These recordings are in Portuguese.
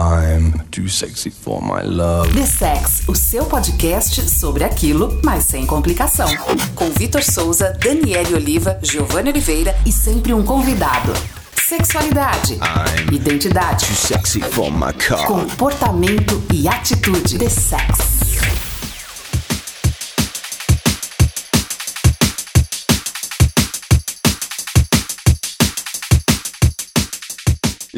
I'm too sexy for my love. The Sex, o seu podcast sobre aquilo, mas sem complicação. Com Vitor Souza, Daniele Oliva, Giovanni Oliveira e sempre um convidado. Sexualidade, I'm identidade, too sexy for my car. comportamento e atitude. The Sex.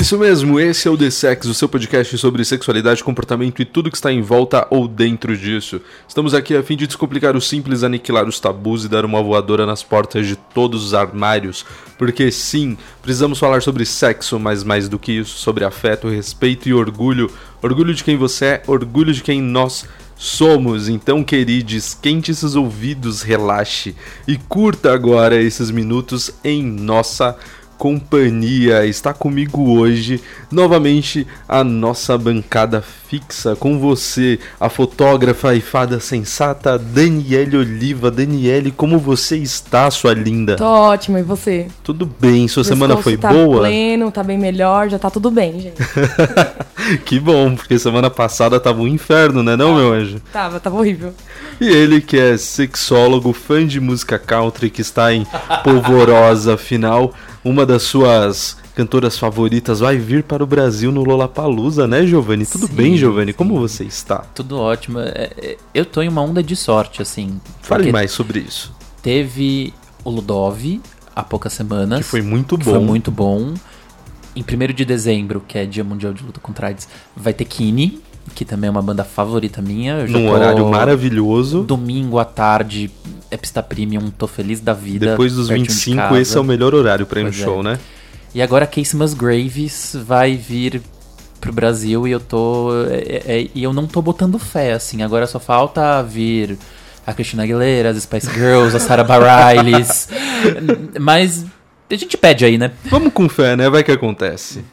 Isso mesmo, esse é o The Sex, o seu podcast sobre sexualidade, comportamento e tudo que está em volta ou dentro disso. Estamos aqui a fim de descomplicar o simples, aniquilar os tabus e dar uma voadora nas portas de todos os armários. Porque sim, precisamos falar sobre sexo, mas mais do que isso, sobre afeto, respeito e orgulho. Orgulho de quem você é, orgulho de quem nós somos. Então, queridos, quente esses ouvidos, relaxe e curta agora esses minutos em nossa companhia. Está comigo hoje novamente a nossa bancada fixa com você, a fotógrafa e fada sensata Daniele Oliva. Daniele, como você está, sua linda? Tô ótima, e você? Tudo bem, sua semana foi tá boa? pleno, tá bem melhor, já tá tudo bem, gente. que bom, porque semana passada tava um inferno, né, não, meu anjo? Tava, tava horrível. E ele que é sexólogo, fã de música country, que está em Polvorosa, afinal, uma das suas cantoras favoritas vai vir para o Brasil no Lollapalooza, né, Giovanni? Tudo Sim, bem, Giovanni? Como você está? Tudo ótimo. É, é, Eu tô em uma onda de sorte, assim. Fale mais sobre isso. Teve o Ludov há poucas semanas. Que foi muito que bom. Foi muito bom. Em 1 de dezembro, que é Dia Mundial de Luta contra AIDS, vai ter Kine, que também é uma banda favorita minha. Num horário maravilhoso. Domingo à tarde, é pista premium, tô feliz da vida. Depois dos pertinho de 25, casa. esse é o melhor horário para ir no é. show, né? E agora Casey Musgraves vai vir pro Brasil e eu tô. é- é- e eu não tô botando fé, assim. Agora só falta vir a Christina Aguilera, as Spice Girls, a Sarah Bareilles. Mas a gente pede aí, né? Vamos com fé, né? Vai que acontece.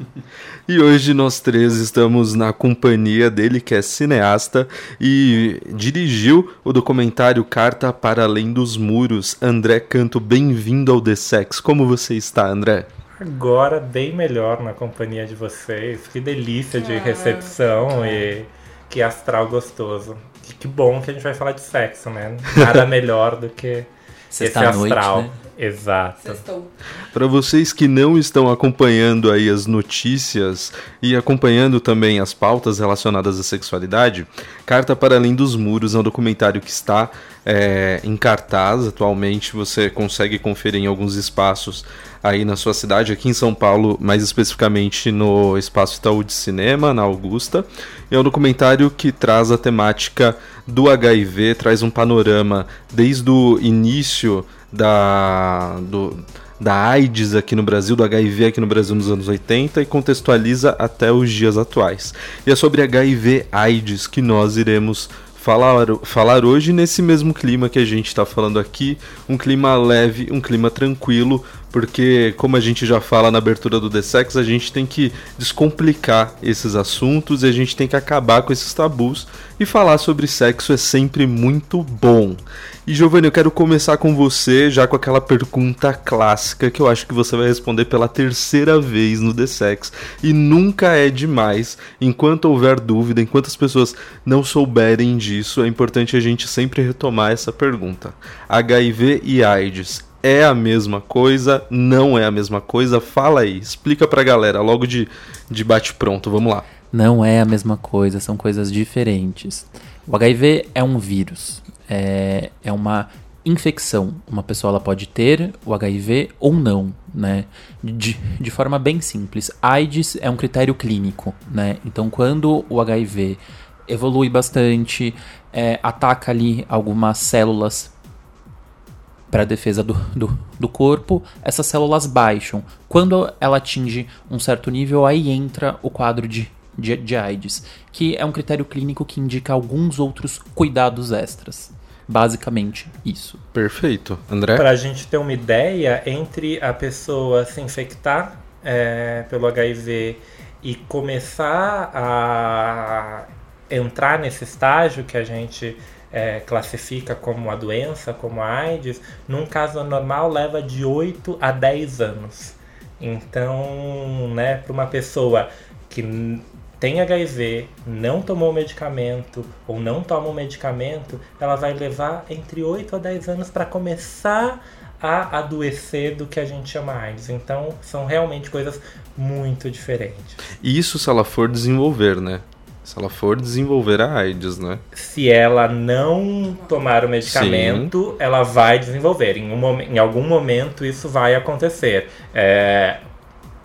E hoje nós três estamos na companhia dele, que é cineasta e dirigiu o documentário Carta para Além dos Muros. André Canto, bem-vindo ao The Sex. Como você está, André? Agora bem melhor na companhia de vocês. Que delícia de recepção e que astral gostoso. E que bom que a gente vai falar de sexo, né? Nada melhor do que esse Sexta-noite, astral. né? Exato. Para vocês que não estão acompanhando aí as notícias e acompanhando também as pautas relacionadas à sexualidade, Carta para Além dos Muros é um documentário que está é, em cartaz atualmente. Você consegue conferir em alguns espaços aí na sua cidade, aqui em São Paulo, mais especificamente no Espaço Itaú de Cinema, na Augusta. É um documentário que traz a temática do HIV, traz um panorama desde o início da, do, da AIDS aqui no Brasil, do HIV aqui no Brasil nos anos 80 e contextualiza até os dias atuais. E é sobre HIV AIDS que nós iremos falar, falar hoje nesse mesmo clima que a gente está falando aqui, um clima leve, um clima tranquilo, porque como a gente já fala na abertura do The Sex, a gente tem que descomplicar esses assuntos e a gente tem que acabar com esses tabus e falar sobre sexo é sempre muito bom. E Giovanni, eu quero começar com você já com aquela pergunta clássica que eu acho que você vai responder pela terceira vez no The Sex. E nunca é demais, enquanto houver dúvida, enquanto as pessoas não souberem disso, é importante a gente sempre retomar essa pergunta. HIV e AIDS é a mesma coisa? Não é a mesma coisa? Fala aí, explica pra galera logo de, de bate-pronto, vamos lá. Não é a mesma coisa, são coisas diferentes. O HIV é um vírus, é, é uma infecção. Uma pessoa ela pode ter o HIV ou não, né? De, de forma bem simples. AIDS é um critério clínico, né? Então, quando o HIV evolui bastante, é, ataca ali algumas células para defesa do, do, do corpo, essas células baixam. Quando ela atinge um certo nível, aí entra o quadro de, de, de AIDS, que é um critério clínico que indica alguns outros cuidados extras. Basicamente, isso. Perfeito. André? Para a gente ter uma ideia, entre a pessoa se infectar é, pelo HIV e começar a entrar nesse estágio que a gente é, classifica como a doença, como a AIDS, num caso normal leva de 8 a 10 anos. Então, né, para uma pessoa que tem HIV, não tomou o medicamento ou não toma o medicamento, ela vai levar entre 8 a 10 anos para começar a adoecer do que a gente chama AIDS. Então, são realmente coisas muito diferentes. Isso se ela for desenvolver, né? Se ela for desenvolver a AIDS, né? Se ela não tomar o medicamento, Sim. ela vai desenvolver. Em, um, em algum momento isso vai acontecer. É,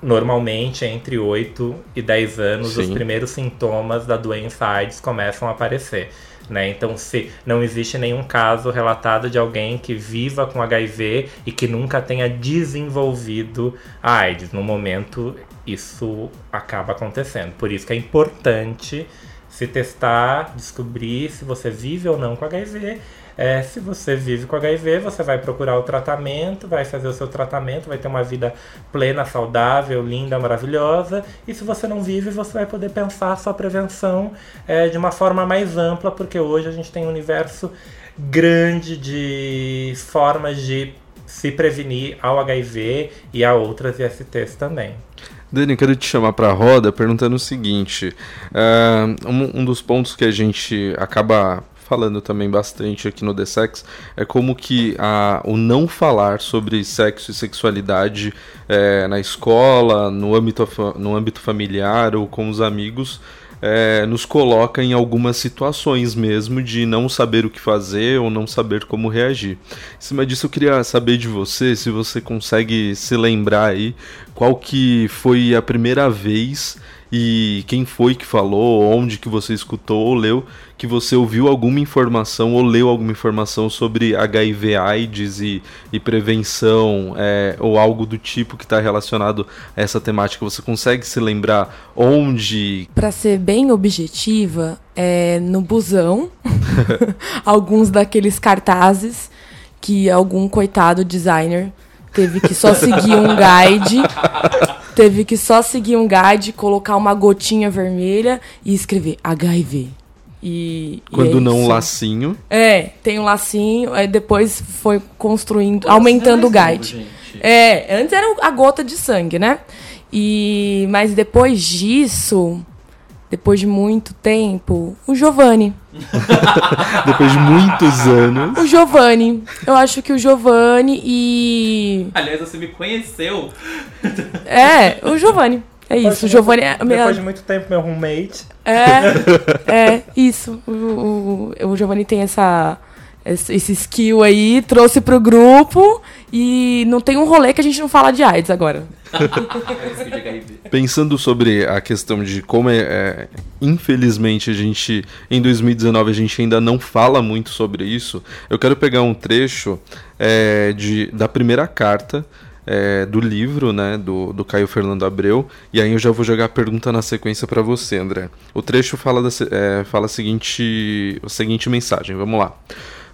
normalmente, entre 8 e 10 anos, Sim. os primeiros sintomas da doença AIDS começam a aparecer. Né? Então, se não existe nenhum caso relatado de alguém que viva com HIV e que nunca tenha desenvolvido a AIDS. No momento, isso acaba acontecendo. Por isso que é importante se testar, descobrir se você vive ou não com HIV é, se você vive com HIV, você vai procurar o tratamento, vai fazer o seu tratamento, vai ter uma vida plena, saudável, linda, maravilhosa. E se você não vive, você vai poder pensar a sua prevenção é, de uma forma mais ampla, porque hoje a gente tem um universo grande de formas de se prevenir ao HIV e a outras ISTs também. Dani, quero te chamar para a roda perguntando o seguinte: uh, um, um, dos pontos que a gente acaba falando também bastante aqui no The Sex, é como que a, o não falar sobre sexo e sexualidade é, na escola, no âmbito, no âmbito familiar ou com os amigos, é, nos coloca em algumas situações mesmo de não saber o que fazer ou não saber como reagir. Em cima disso, eu queria saber de você, se você consegue se lembrar aí, qual que foi a primeira vez e quem foi que falou, onde que você escutou ou leu, que você ouviu alguma informação ou leu alguma informação sobre HIV, AIDS e, e prevenção é, ou algo do tipo que está relacionado a essa temática. Você consegue se lembrar onde? Para ser bem objetiva, é no busão, alguns daqueles cartazes que algum coitado designer teve que só seguir um guide teve que só seguir um guide, colocar uma gotinha vermelha e escrever HIV. E, Quando e é não um lacinho. É, tem um lacinho, aí depois foi construindo, aumentando o guide. Novo, é, antes era a gota de sangue, né? E mas depois disso, depois de muito tempo, o Giovanni. depois de muitos anos. O Giovanni. Eu acho que o Giovanni e. Aliás, você me conheceu. É, o Giovanni. É isso, o Giovanni é. Depois de muito tempo, meu roommate. É, é, isso. O, o, o Giovanni tem essa esse skill aí, trouxe pro grupo e não tem um rolê que a gente não fala de AIDS agora. Pensando sobre a questão de como é, é, infelizmente a gente em 2019 a gente ainda não fala muito sobre isso, eu quero pegar um trecho é, de, da primeira carta é, do livro, né, do, do Caio Fernando Abreu, e aí eu já vou jogar a pergunta na sequência para você, André. O trecho fala, da, é, fala a, seguinte, a seguinte mensagem, vamos lá.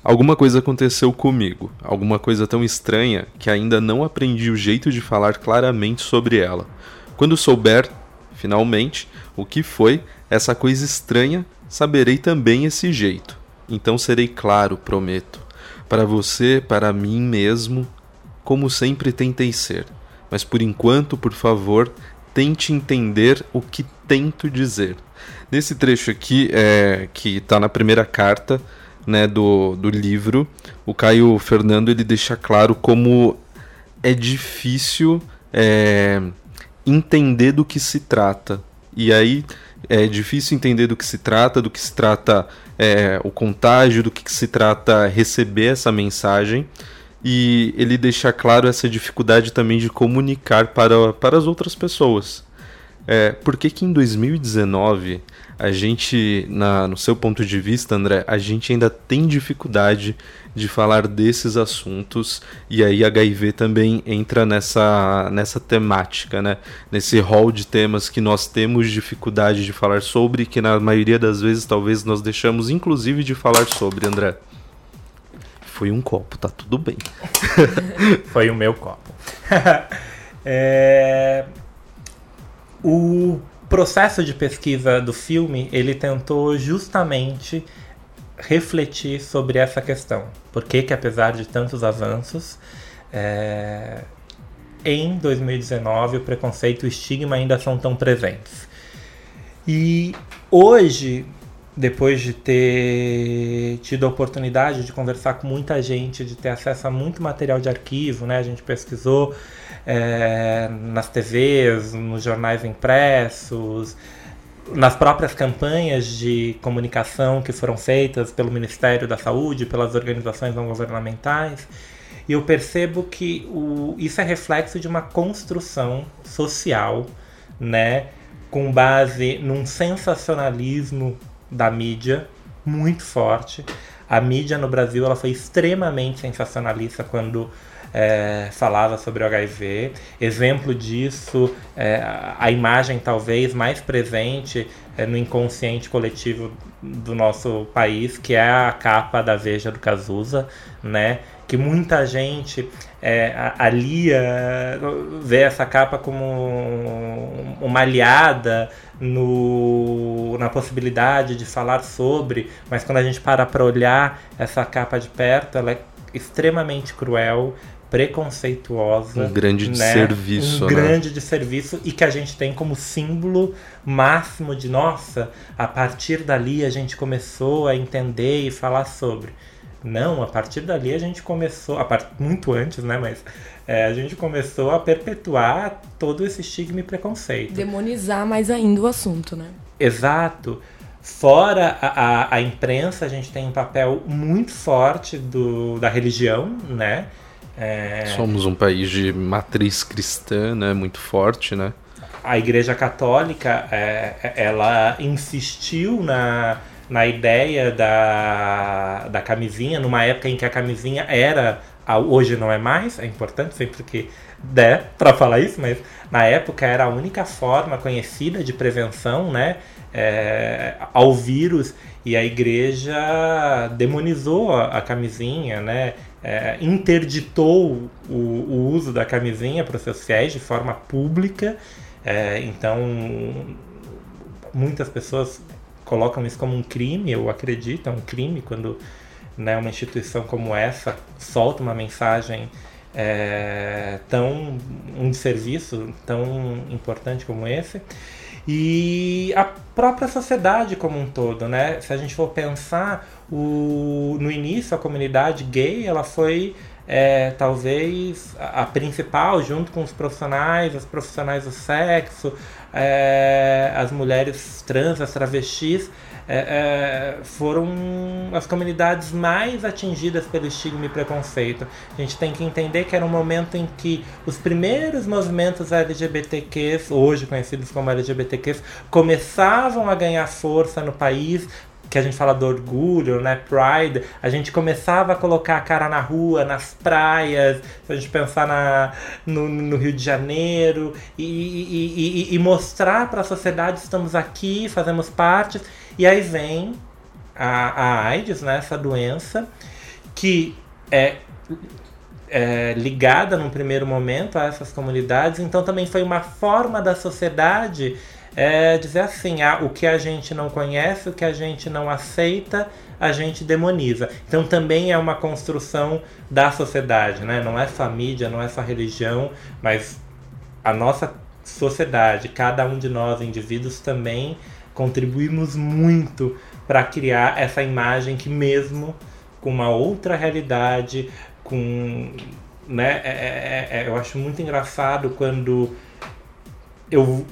Alguma coisa aconteceu comigo, alguma coisa tão estranha que ainda não aprendi o jeito de falar claramente sobre ela. Quando souber, finalmente, o que foi essa coisa estranha, saberei também esse jeito. Então serei claro, prometo. Para você, para mim mesmo, como sempre tentei ser. Mas por enquanto, por favor, tente entender o que tento dizer. Nesse trecho aqui, é, que está na primeira carta, né, do, do livro, o Caio Fernando ele deixa claro como é difícil é, entender do que se trata. E aí é difícil entender do que se trata, do que se trata é, o contágio, do que se trata receber essa mensagem. E ele deixa claro essa dificuldade também de comunicar para, para as outras pessoas. É, por que, que em 2019 a gente, na, no seu ponto de vista, André, a gente ainda tem dificuldade de falar desses assuntos e aí HIV também entra nessa, nessa temática, né? Nesse rol de temas que nós temos dificuldade de falar sobre, que na maioria das vezes talvez nós deixamos inclusive de falar sobre, André. Foi um copo, tá tudo bem. Foi o meu copo. é... O processo de pesquisa do filme, ele tentou justamente refletir sobre essa questão. Por que que apesar de tantos avanços, é, em 2019 o preconceito e o estigma ainda são tão presentes. E hoje, depois de ter tido a oportunidade de conversar com muita gente, de ter acesso a muito material de arquivo, né? A gente pesquisou é, nas TVs, nos jornais impressos, nas próprias campanhas de comunicação que foram feitas pelo Ministério da Saúde, pelas organizações não governamentais. E eu percebo que o, isso é reflexo de uma construção social, né, com base num sensacionalismo da mídia muito forte. A mídia no Brasil ela foi extremamente sensacionalista quando é, falava sobre o HIV. Exemplo disso, é, a imagem talvez mais presente é, no inconsciente coletivo do nosso país, que é a capa da Veja do Cazuza, né? Que muita gente é, alia, vê essa capa como uma aliada no, na possibilidade de falar sobre, mas quando a gente para para olhar essa capa de perto, ela é extremamente cruel, preconceituosa. Um grande né? desserviço. Um né? grande desserviço e que a gente tem como símbolo máximo de nossa, a partir dali a gente começou a entender e falar sobre. Não, a partir dali a gente começou, a part... muito antes, né? Mas é, a gente começou a perpetuar todo esse estigma e preconceito. Demonizar mais ainda o assunto, né? Exato. Fora a, a, a imprensa, a gente tem um papel muito forte do, da religião, né? É... Somos um país de matriz cristã, né? Muito forte, né? A Igreja Católica, é, ela insistiu na, na ideia da, da camisinha, numa época em que a camisinha era, hoje não é mais, é importante sempre que der para falar isso, mas na época era a única forma conhecida de prevenção, né? É, ao vírus e a igreja demonizou a, a camisinha, né? É, interditou o, o, uso da camisinha para os seus fiéis de forma pública. É, então, muitas pessoas colocam isso como um crime, eu acredito, é um crime quando né, uma instituição como essa solta uma mensagem é, tão um serviço tão importante como esse e a própria sociedade como um todo, né? Se a gente for pensar, o, no início a comunidade gay ela foi é, talvez a, a, principal, junto com os profissionais, os profissionais do sexo, é, as mulheres trans, as travestis, é, é, foram as comunidades mais atingidas pelo estigma e preconceito. A gente tem que entender que era um momento em que os primeiros movimentos LGBTQs, hoje conhecidos como LGBTQs, começavam a ganhar força no país, que a gente fala do orgulho, né? Pride, a gente começava a colocar a cara na rua, nas praias, se a gente pensar na, no, no Rio de Janeiro, e, e, e, e mostrar para a sociedade estamos aqui, fazemos parte. E aí vem a, a AIDS, né? Essa doença, que é é, ligada num primeiro momento a essas comunidades, então também foi uma forma da sociedade é dizer assim: ah, o que a gente não conhece, o que a gente não aceita, a gente demoniza. Então também é uma construção da sociedade, né? Não é só mídia, não é só religião, mas a nossa sociedade, cada um de nós, indivíduos, também contribuímos muito para criar essa imagem que mesmo com uma outra realidade, com né, é, é, é, eu acho muito engraçado quando eu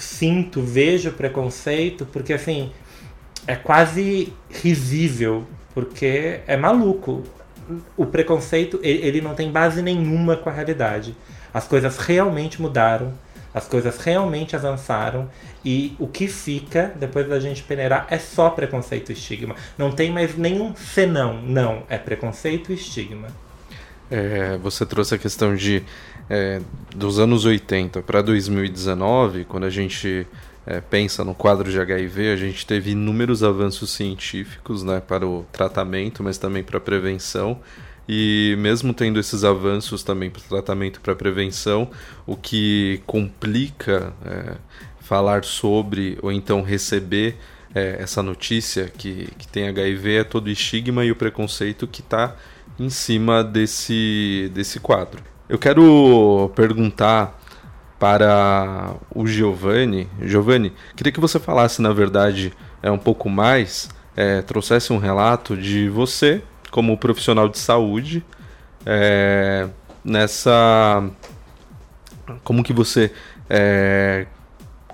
sinto, vejo preconceito, porque assim, é quase risível, porque é maluco. O preconceito, ele não tem base nenhuma com a realidade. As coisas realmente mudaram, as coisas realmente avançaram e o que fica depois da gente peneirar é só preconceito e estigma. Não tem mais nenhum senão, não, é preconceito e estigma. É, você trouxe a questão de é, dos anos 80 para 2019, quando a gente é, pensa no quadro de HIV, a gente teve inúmeros avanços científicos né, para o tratamento, mas também para a prevenção. E mesmo tendo esses avanços também para o tratamento e para a prevenção, o que complica é, falar sobre ou então receber é, essa notícia que, que tem HIV é todo o estigma e o preconceito que está em cima desse, desse quadro. Eu quero perguntar para o Giovanni. Giovanni, queria que você falasse, na verdade, é um pouco mais, é, trouxesse um relato de você como profissional de saúde é, nessa, como que você é,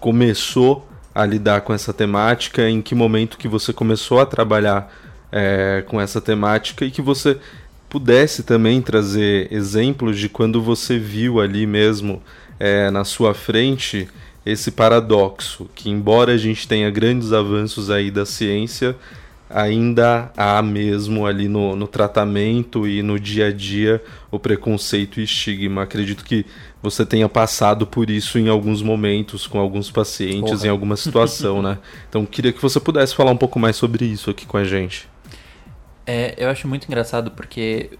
começou a lidar com essa temática, em que momento que você começou a trabalhar é, com essa temática e que você pudesse também trazer exemplos de quando você viu ali mesmo é, na sua frente esse paradoxo, que embora a gente tenha grandes avanços aí da ciência, ainda há mesmo ali no, no tratamento e no dia a dia o preconceito e estigma. Acredito que você tenha passado por isso em alguns momentos com alguns pacientes, Porra. em alguma situação, né? Então queria que você pudesse falar um pouco mais sobre isso aqui com a gente. É, eu acho muito engraçado porque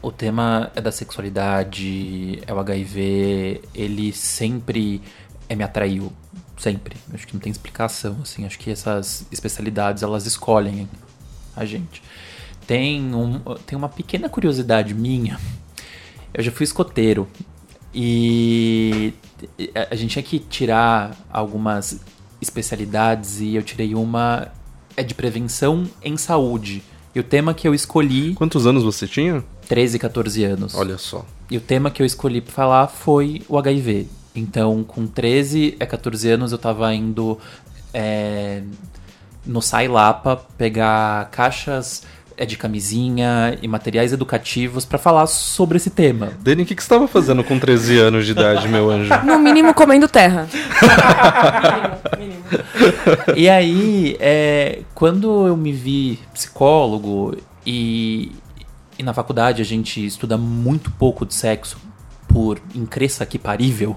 o tema é da sexualidade, é o HIV, ele sempre é, me atraiu. Sempre. Acho que não tem explicação, assim. Acho que essas especialidades, elas escolhem a gente. Tem, um, tem uma pequena curiosidade minha. Eu já fui escoteiro. E a gente tinha que tirar algumas especialidades e eu tirei uma é de prevenção em saúde. E o tema que eu escolhi. Quantos anos você tinha? 13, 14 anos. Olha só. E o tema que eu escolhi para falar foi o HIV. Então, com 13 a 14 anos, eu tava indo é, no Sai Lapa pegar caixas é de camisinha e materiais educativos para falar sobre esse tema. Dani, o que, que você estava fazendo com 13 anos de idade, meu anjo? No mínimo comendo terra. mínimo, mínimo. E aí, é, quando eu me vi psicólogo e, e na faculdade a gente estuda muito pouco de sexo, por incresça que parível,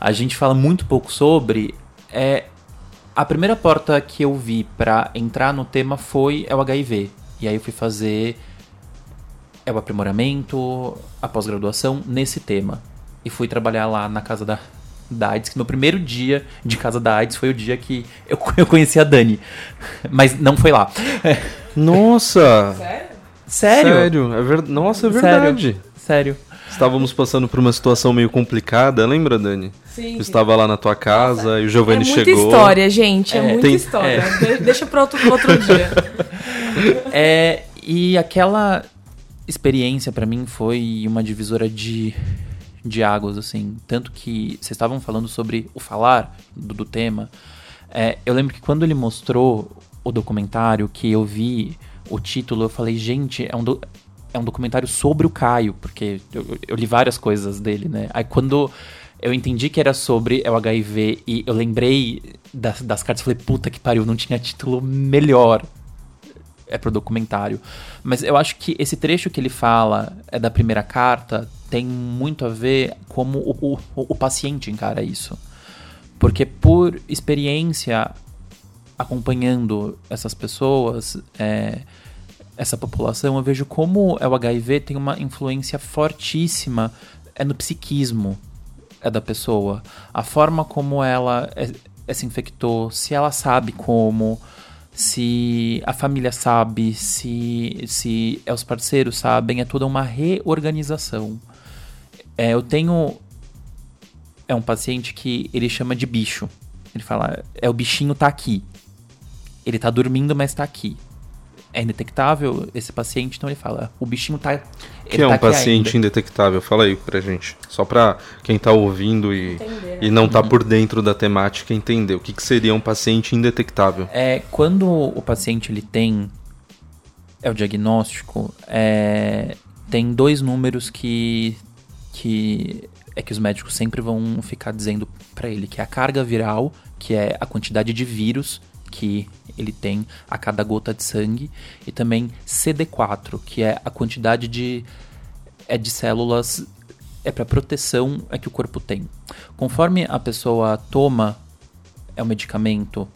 a gente fala muito pouco sobre. É, a primeira porta que eu vi para entrar no tema foi é o HIV. E aí eu fui fazer é o aprimoramento, a pós-graduação nesse tema. E fui trabalhar lá na casa da, da AIDS, que meu primeiro dia de casa da AIDS foi o dia que eu, eu conheci a Dani. Mas não foi lá. Nossa! Sério? Sério? Sério? É ver... Nossa, é verdade. Sério. Sério. Estávamos passando por uma situação meio complicada, lembra, Dani? Sim. Eu estava lá na tua casa Nossa, e o Giovanni chegou. É muita chegou. história, gente. É, é muita tem... história. É. Deixa para outro, outro dia. É, e aquela experiência para mim foi uma divisora de, de águas, assim. Tanto que vocês estavam falando sobre o falar do, do tema. É, eu lembro que quando ele mostrou o documentário, que eu vi o título, eu falei, gente, é um, do, é um documentário sobre o Caio, porque eu, eu, li várias coisas dele, né? Aí quando eu entendi que era sobre o HIV e eu lembrei das, das cartas, falei, puta que pariu, não tinha título melhor é pro documentário. Mas eu acho que esse trecho que ele fala é da primeira carta tem muito a ver como o, o, o paciente encara isso. Porque por experiência acompanhando essas pessoas, é, essa população, eu vejo como o HIV tem uma influência fortíssima é no psiquismo é da pessoa. A forma como ela é, é, se infectou, se ela sabe como, se a família sabe, se, se é os parceiros sabem, é toda uma reorganização. É, eu tenho. É um paciente que ele chama de bicho. Ele fala, é o bichinho tá aqui. Ele tá dormindo, mas tá aqui é indetectável esse paciente, então ele fala, o bichinho tá. que é um tá paciente indetectável? Fala aí pra gente. Só pra quem tá ouvindo e, entender, né? e não tá uhum. por dentro da temática entender. O que, que seria um paciente indetectável? É quando o paciente ele tem. É o diagnóstico, é, tem dois números que. que é que os médicos sempre vão ficar dizendo para ele, que é a carga viral, que é a quantidade de vírus que ele tem a cada gota de sangue, e também CD4, que é a quantidade de, é de células é para proteção é que o corpo tem. Conforme a pessoa toma é o medicamento,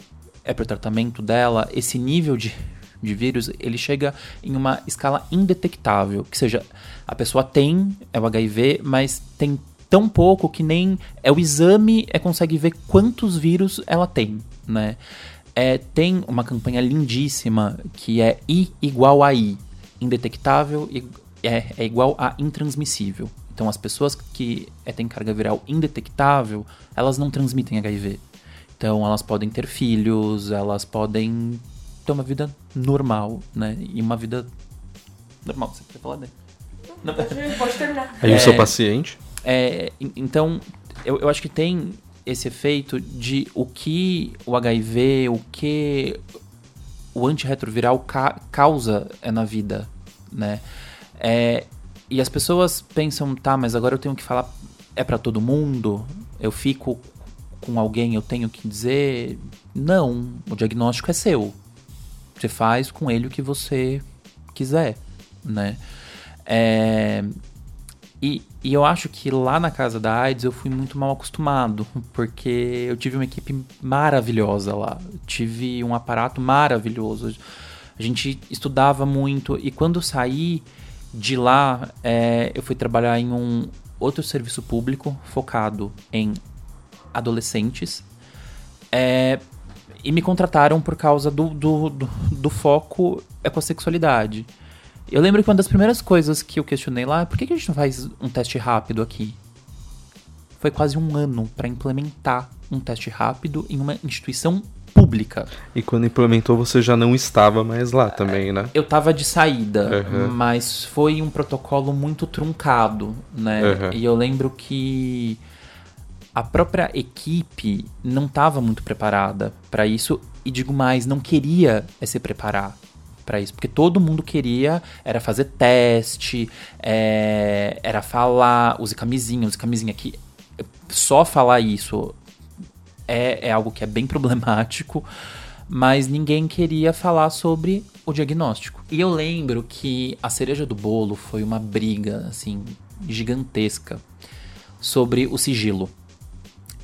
é para o tratamento dela, esse nível de, de vírus ele chega em uma escala indetectável, que seja a pessoa tem é o HIV, mas tem tão pouco que nem é o exame é consegue ver quantos vírus ela tem, né? É, tem uma campanha lindíssima que é I igual a I. Indetectável é, é igual a intransmissível. Então, as pessoas que é, têm carga viral indetectável, elas não transmitem HIV. Então, elas podem ter filhos, elas podem ter uma vida normal, né? E uma vida normal. Você quer falar dele? Pode terminar. Aí É. o seu paciente. É, en- então, eu, eu acho que tem esse efeito de o que o HIV, o que o antirretroviral ca causa é na vida, né? É, e as pessoas pensam, tá, mas agora eu tenho que falar, é pra todo mundo? Eu fico com alguém, eu tenho que dizer? Não, o diagnóstico é seu. Você faz com ele o que você quiser, né? É, e, e eu acho que lá na casa da AIDS eu fui muito mal acostumado, porque eu tive uma equipe maravilhosa lá. Tive um aparato maravilhoso. A gente estudava muito e quando eu saí de lá, é, eu fui trabalhar em um outro serviço público focado em adolescentes. É, e me contrataram por causa do, do, do, do foco é com a sexualidade. Eu lembro que uma das primeiras coisas que eu questionei lá é por que, que a gente não faz um teste rápido aqui? Foi quase um ano para implementar um teste rápido em uma instituição pública. E quando implementou, você já não estava mais lá também, né? Eu tava de saída, Uhum. mas foi um protocolo muito truncado, né? Uhum. E eu lembro que a própria equipe não estava muito preparada para isso e digo mais, não queria é se preparar para isso, porque todo mundo queria era fazer teste, é, era falar, use camisinha, use camisinha que só falar isso é, é algo que é bem problemático, mas ninguém queria falar sobre o diagnóstico. E eu lembro que a cereja do bolo foi uma briga assim gigantesca sobre o sigilo.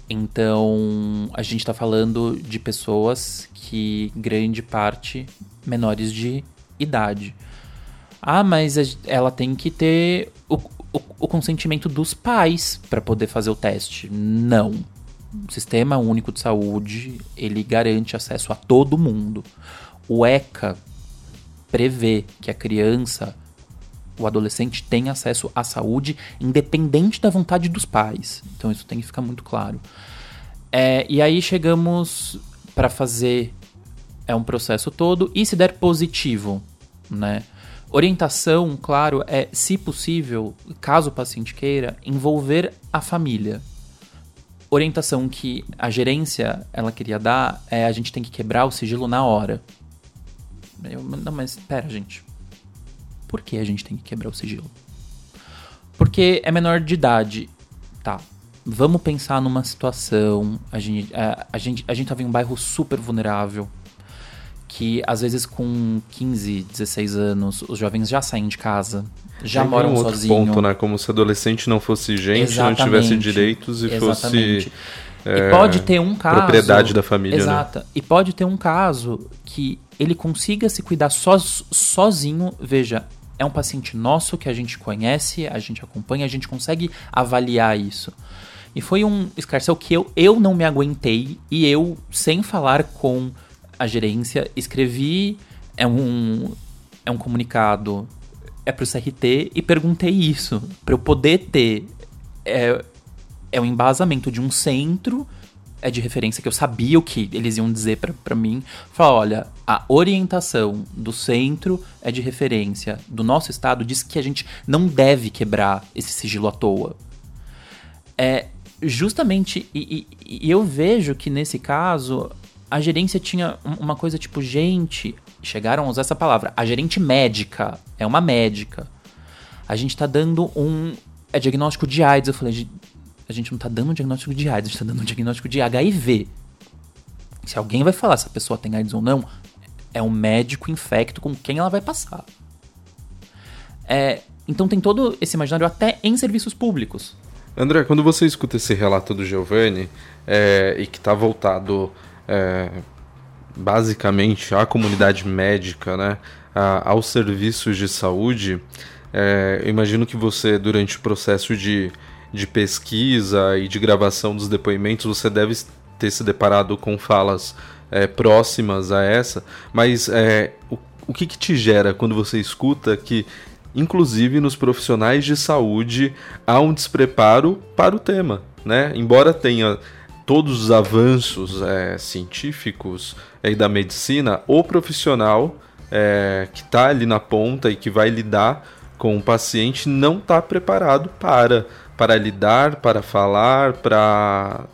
Então, a gente tá falando de pessoas que grande parte menores de idade. Ah, mas ela tem que ter o, o- o consentimento dos pais para poder fazer o teste. Não. O Sistema Único de Saúde, ele garante acesso a todo mundo. O ECA prevê que a criança, o adolescente tem acesso à saúde independente da vontade dos pais. Então isso tem que ficar muito claro. É, e aí chegamos para fazer é um processo todo e se der positivo, né? Orientação, claro, é se possível, caso o paciente queira, envolver a família. Orientação que a gerência ela queria dar é a gente tem que quebrar o sigilo na hora. Eu, não, mas pera, gente. Por que a gente tem que quebrar o sigilo? Porque é menor de idade. Tá. Vamos pensar numa situação. A gente, a, a gente, a gente tava em um bairro super vulnerável. Que às vezes com 15, 16 anos, os jovens já saem de casa. Já Tem moram um outro sozinhos. ponto, né? Como se adolescente não fosse gente, não tivesse Exatamente. direitos e Exatamente. fosse E pode ter um caso. propriedade da família, né? Exato. E pode ter um caso que ele consiga se cuidar so, sozinho. Veja, é um paciente nosso que a gente conhece, a gente acompanha, a gente consegue avaliar isso. E foi um escarcel que eu, eu não me aguentei e eu, sem falar com a gerência, escrevi é um, é um comunicado é pro CRT e perguntei isso, para eu poder ter é, é o embasamento de um centro é de referência que eu sabia o que eles iam dizer pra mim. Falar, olha, a orientação do centro é de referência do nosso estado diz que a gente não deve quebrar esse sigilo à toa. É justamente e, e- e eu vejo que nesse caso a gerência tinha um- uma coisa tipo, gente, chegaram a usar essa palavra, a gerente médica é uma médica. A gente tá dando um é diagnóstico de AIDS. Eu falei, "Ge- a gente não tá dando um diagnóstico de AIDS, a gente tá dando um diagnóstico de HIV. Se alguém vai falar se a pessoa tem AIDS ou não, é um médico infecto com quem ela vai passar. É, então tem todo esse imaginário até em serviços públicos. André, quando você escuta esse relato do Giovanni é, e que está voltado é, basicamente à comunidade médica, né, a- aos serviços de saúde, é, eu imagino que você, durante o processo de, de pesquisa e de gravação dos depoimentos, você deve ter se deparado com falas é, próximas a essa, mas é, o, o que, que te gera quando você escuta que inclusive nos profissionais de saúde, há um despreparo para o tema, né? Embora tenha todos os avanços é, científicos é, da medicina, o profissional é, que está ali na ponta e que vai lidar com o paciente não está preparado para, para lidar, para falar, para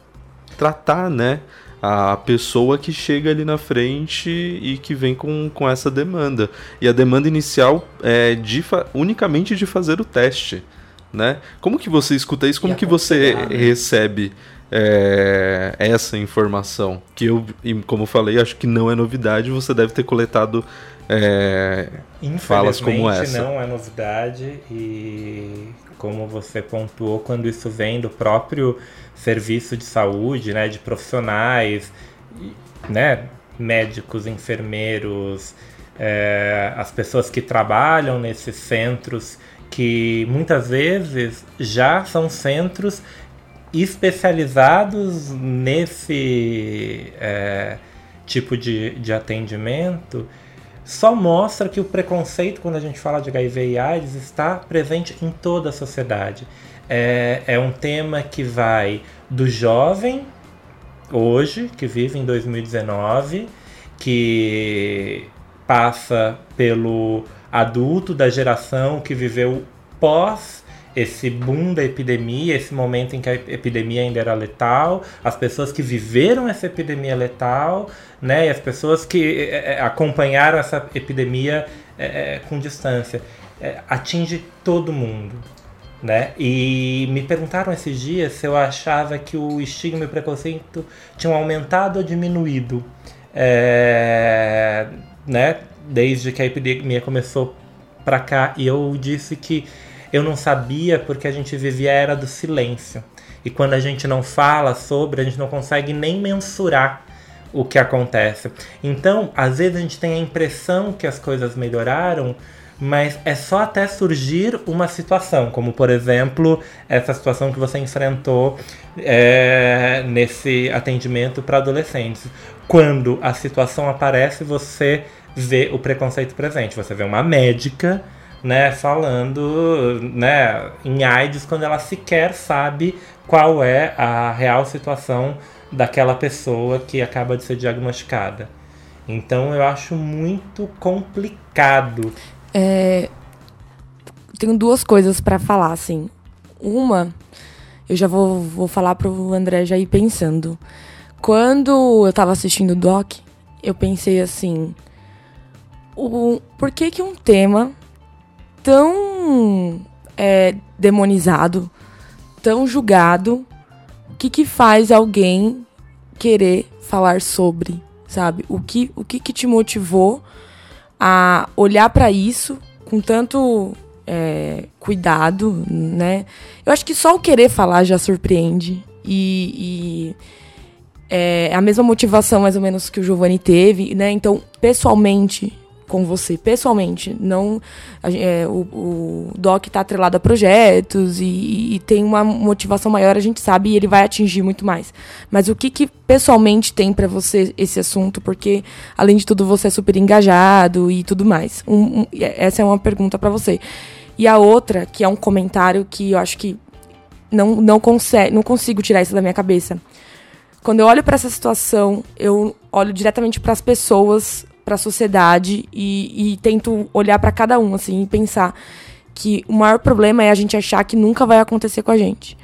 tratar, né? a pessoa que chega ali na frente e que vem com, com essa demanda. E a demanda inicial é de unicamente de fazer o teste. Né? Como que você escuta isso? Como que você né? recebe é, essa informação? Que eu, como falei, acho que não é novidade, você deve ter coletado é, falas como essa. não é novidade e como você pontuou, quando isso vem do próprio serviço de saúde, né, de profissionais, né, médicos, enfermeiros, é, as pessoas que trabalham nesses centros, que muitas vezes já são centros especializados nesse é, tipo de, de atendimento, só mostra que o preconceito, quando a gente fala de HIV e AIDS, está presente em toda a sociedade. É, é um tema que vai do jovem, hoje, que vive em 2019, que passa pelo adulto da geração que viveu pós esse boom da epidemia, esse momento em que a epidemia ainda era letal, as pessoas que viveram essa epidemia letal, né, e as pessoas que é, acompanharam essa epidemia é, com distância. É, atinge todo mundo. Né? E me perguntaram esses dias se eu achava que o estigma e o preconceito tinham aumentado ou diminuído, né? Desde que a epidemia começou para cá, e eu disse que eu não sabia porque a gente vivia a era do silêncio. E quando a gente não fala sobre, a gente não consegue nem mensurar o que acontece. Então, às vezes a gente tem a impressão que as coisas melhoraram, mas é só até surgir uma situação, como por exemplo essa situação que você enfrentou é, nesse atendimento para adolescentes. Quando a situação aparece, você vê o preconceito presente. Você vê uma médica né, falando né, em AIDS quando ela sequer sabe qual é a real situação daquela pessoa que acaba de ser diagnosticada. Então eu acho muito complicado é, tenho duas coisas para falar, assim. Uma, eu já vou, vou falar pro André já ir pensando. Quando eu tava assistindo o Doc, eu pensei assim: o, por que, que um tema tão é, demonizado, tão julgado, o que, que faz alguém querer falar sobre, sabe? O que, o que, que te motivou a olhar para isso com tanto é, cuidado, né? Eu acho que só o querer falar já surpreende. E, e é a mesma motivação, mais ou menos, que o Giovanni teve, né? Então, pessoalmente, com você pessoalmente. Não, é, o, o Doc está atrelado a projetos e, e, tem uma motivação maior, a gente sabe, e ele vai atingir muito mais. Mas o que, que pessoalmente tem para você esse assunto? Porque, além de tudo, você é super engajado e tudo mais. Um, um, essa é uma pergunta para você. E a outra, que é um comentário que eu acho que não, não, consegue, não consigo tirar isso da minha cabeça. Quando eu olho para essa situação, eu olho diretamente para as pessoas para a sociedade e, e tento olhar para cada um assim e pensar que o maior problema é a gente achar que nunca vai acontecer com a gente.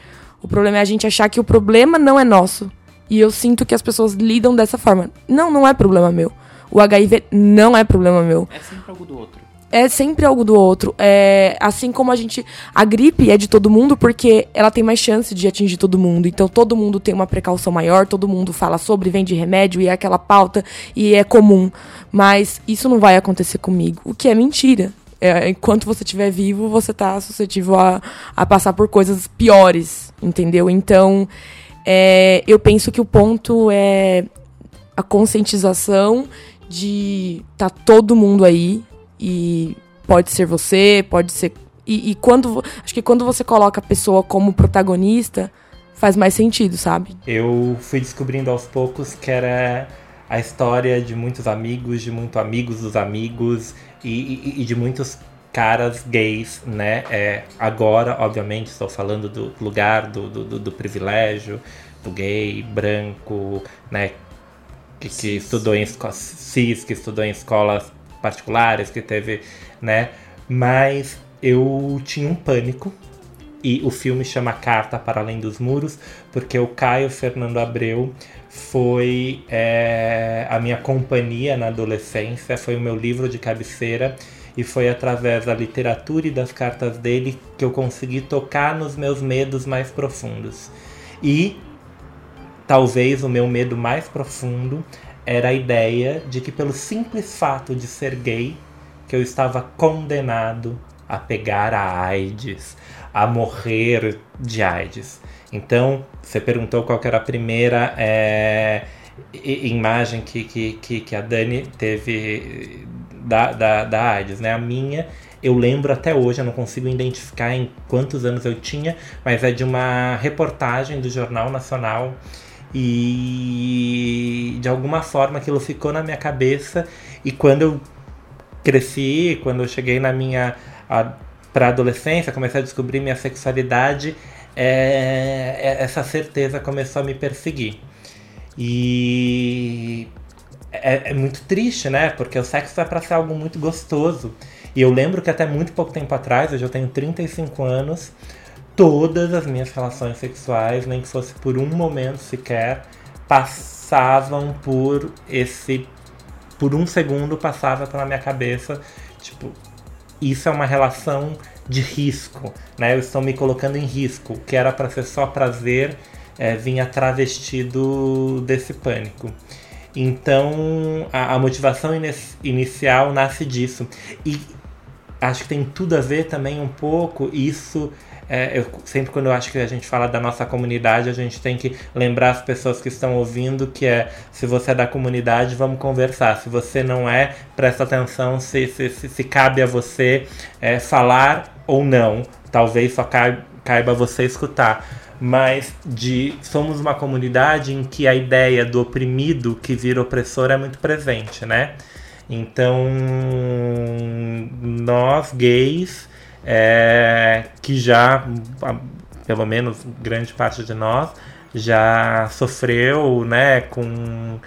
O problema é a gente achar que o problema não é nosso. E eu sinto que as pessoas lidam dessa forma. Não, não é problema meu. O HIV não é problema meu. É sempre algo do outro é sempre algo do outro. É, assim como a gente. A gripe é de todo mundo porque ela tem mais chance de atingir todo mundo. Então todo mundo tem uma precaução maior, todo mundo fala sobre, vende remédio e é aquela pauta e é comum. Mas isso não vai acontecer comigo. O que é mentira. É, enquanto você estiver vivo, você está suscetível a, a passar por coisas piores, entendeu? Então, é, eu penso que o ponto é a conscientização de tá todo mundo aí, e pode ser você, pode ser. E, e, quando. Acho que quando você coloca a pessoa como protagonista, faz mais sentido, sabe? Eu fui descobrindo aos poucos que era a história de muitos amigos, de muitos amigos dos amigos e, e, e de muitos caras gays, né? É, agora, obviamente, estou falando do lugar do, do, do privilégio, do gay, branco, né? Que, que estudou em escolas cis, que estudou em escolas particulares, que teve, né? Mas eu tinha um pânico e o filme chama Carta para Além dos Muros, porque o Caio Fernando Abreu foi é, a minha companhia na adolescência, foi o meu livro de cabeceira e foi através da literatura e das cartas dele que eu consegui tocar nos meus medos mais profundos. E talvez o meu medo mais profundo era a ideia de que pelo simples fato de ser gay, que eu estava condenado a pegar a AIDS, a morrer de AIDS. Então, você perguntou qual era a primeira é, imagem que, que, que, a Dani teve da, da, da AIDS, né? A minha, eu lembro até hoje, eu não consigo identificar em quantos anos eu tinha, mas é de uma reportagem do Jornal Nacional e de alguma forma aquilo ficou na minha cabeça e quando eu cresci, quando eu cheguei na minha para adolescência, comecei a descobrir minha sexualidade, é, é, essa certeza começou a me perseguir. E é, é muito triste, né? Porque o sexo é para ser algo muito gostoso. E eu lembro que até muito pouco tempo atrás, hoje eu tenho 35 anos, todas as minhas relações sexuais, nem que fosse por um momento sequer, passavam por esse. Por um segundo passava pela minha cabeça, tipo, isso é uma relação de risco, né? Eu estou me colocando em risco. Que era para ser só prazer é, vinha travestido desse pânico. Então a, a motivação inicial nasce disso. E acho que tem tudo a ver também um pouco isso é, eu, sempre quando eu acho que a gente fala da nossa comunidade, a gente tem que lembrar as pessoas que estão ouvindo que é se você é da comunidade, vamos conversar. Se você não é, presta atenção se, se, se, se cabe a você é, falar ou não. Talvez só caiba, você escutar. Mas de somos uma comunidade em que a ideia do oprimido que vira opressor é muito presente, né? Então, nós gays é, que já, pelo menos grande parte de nós, já sofreu né, com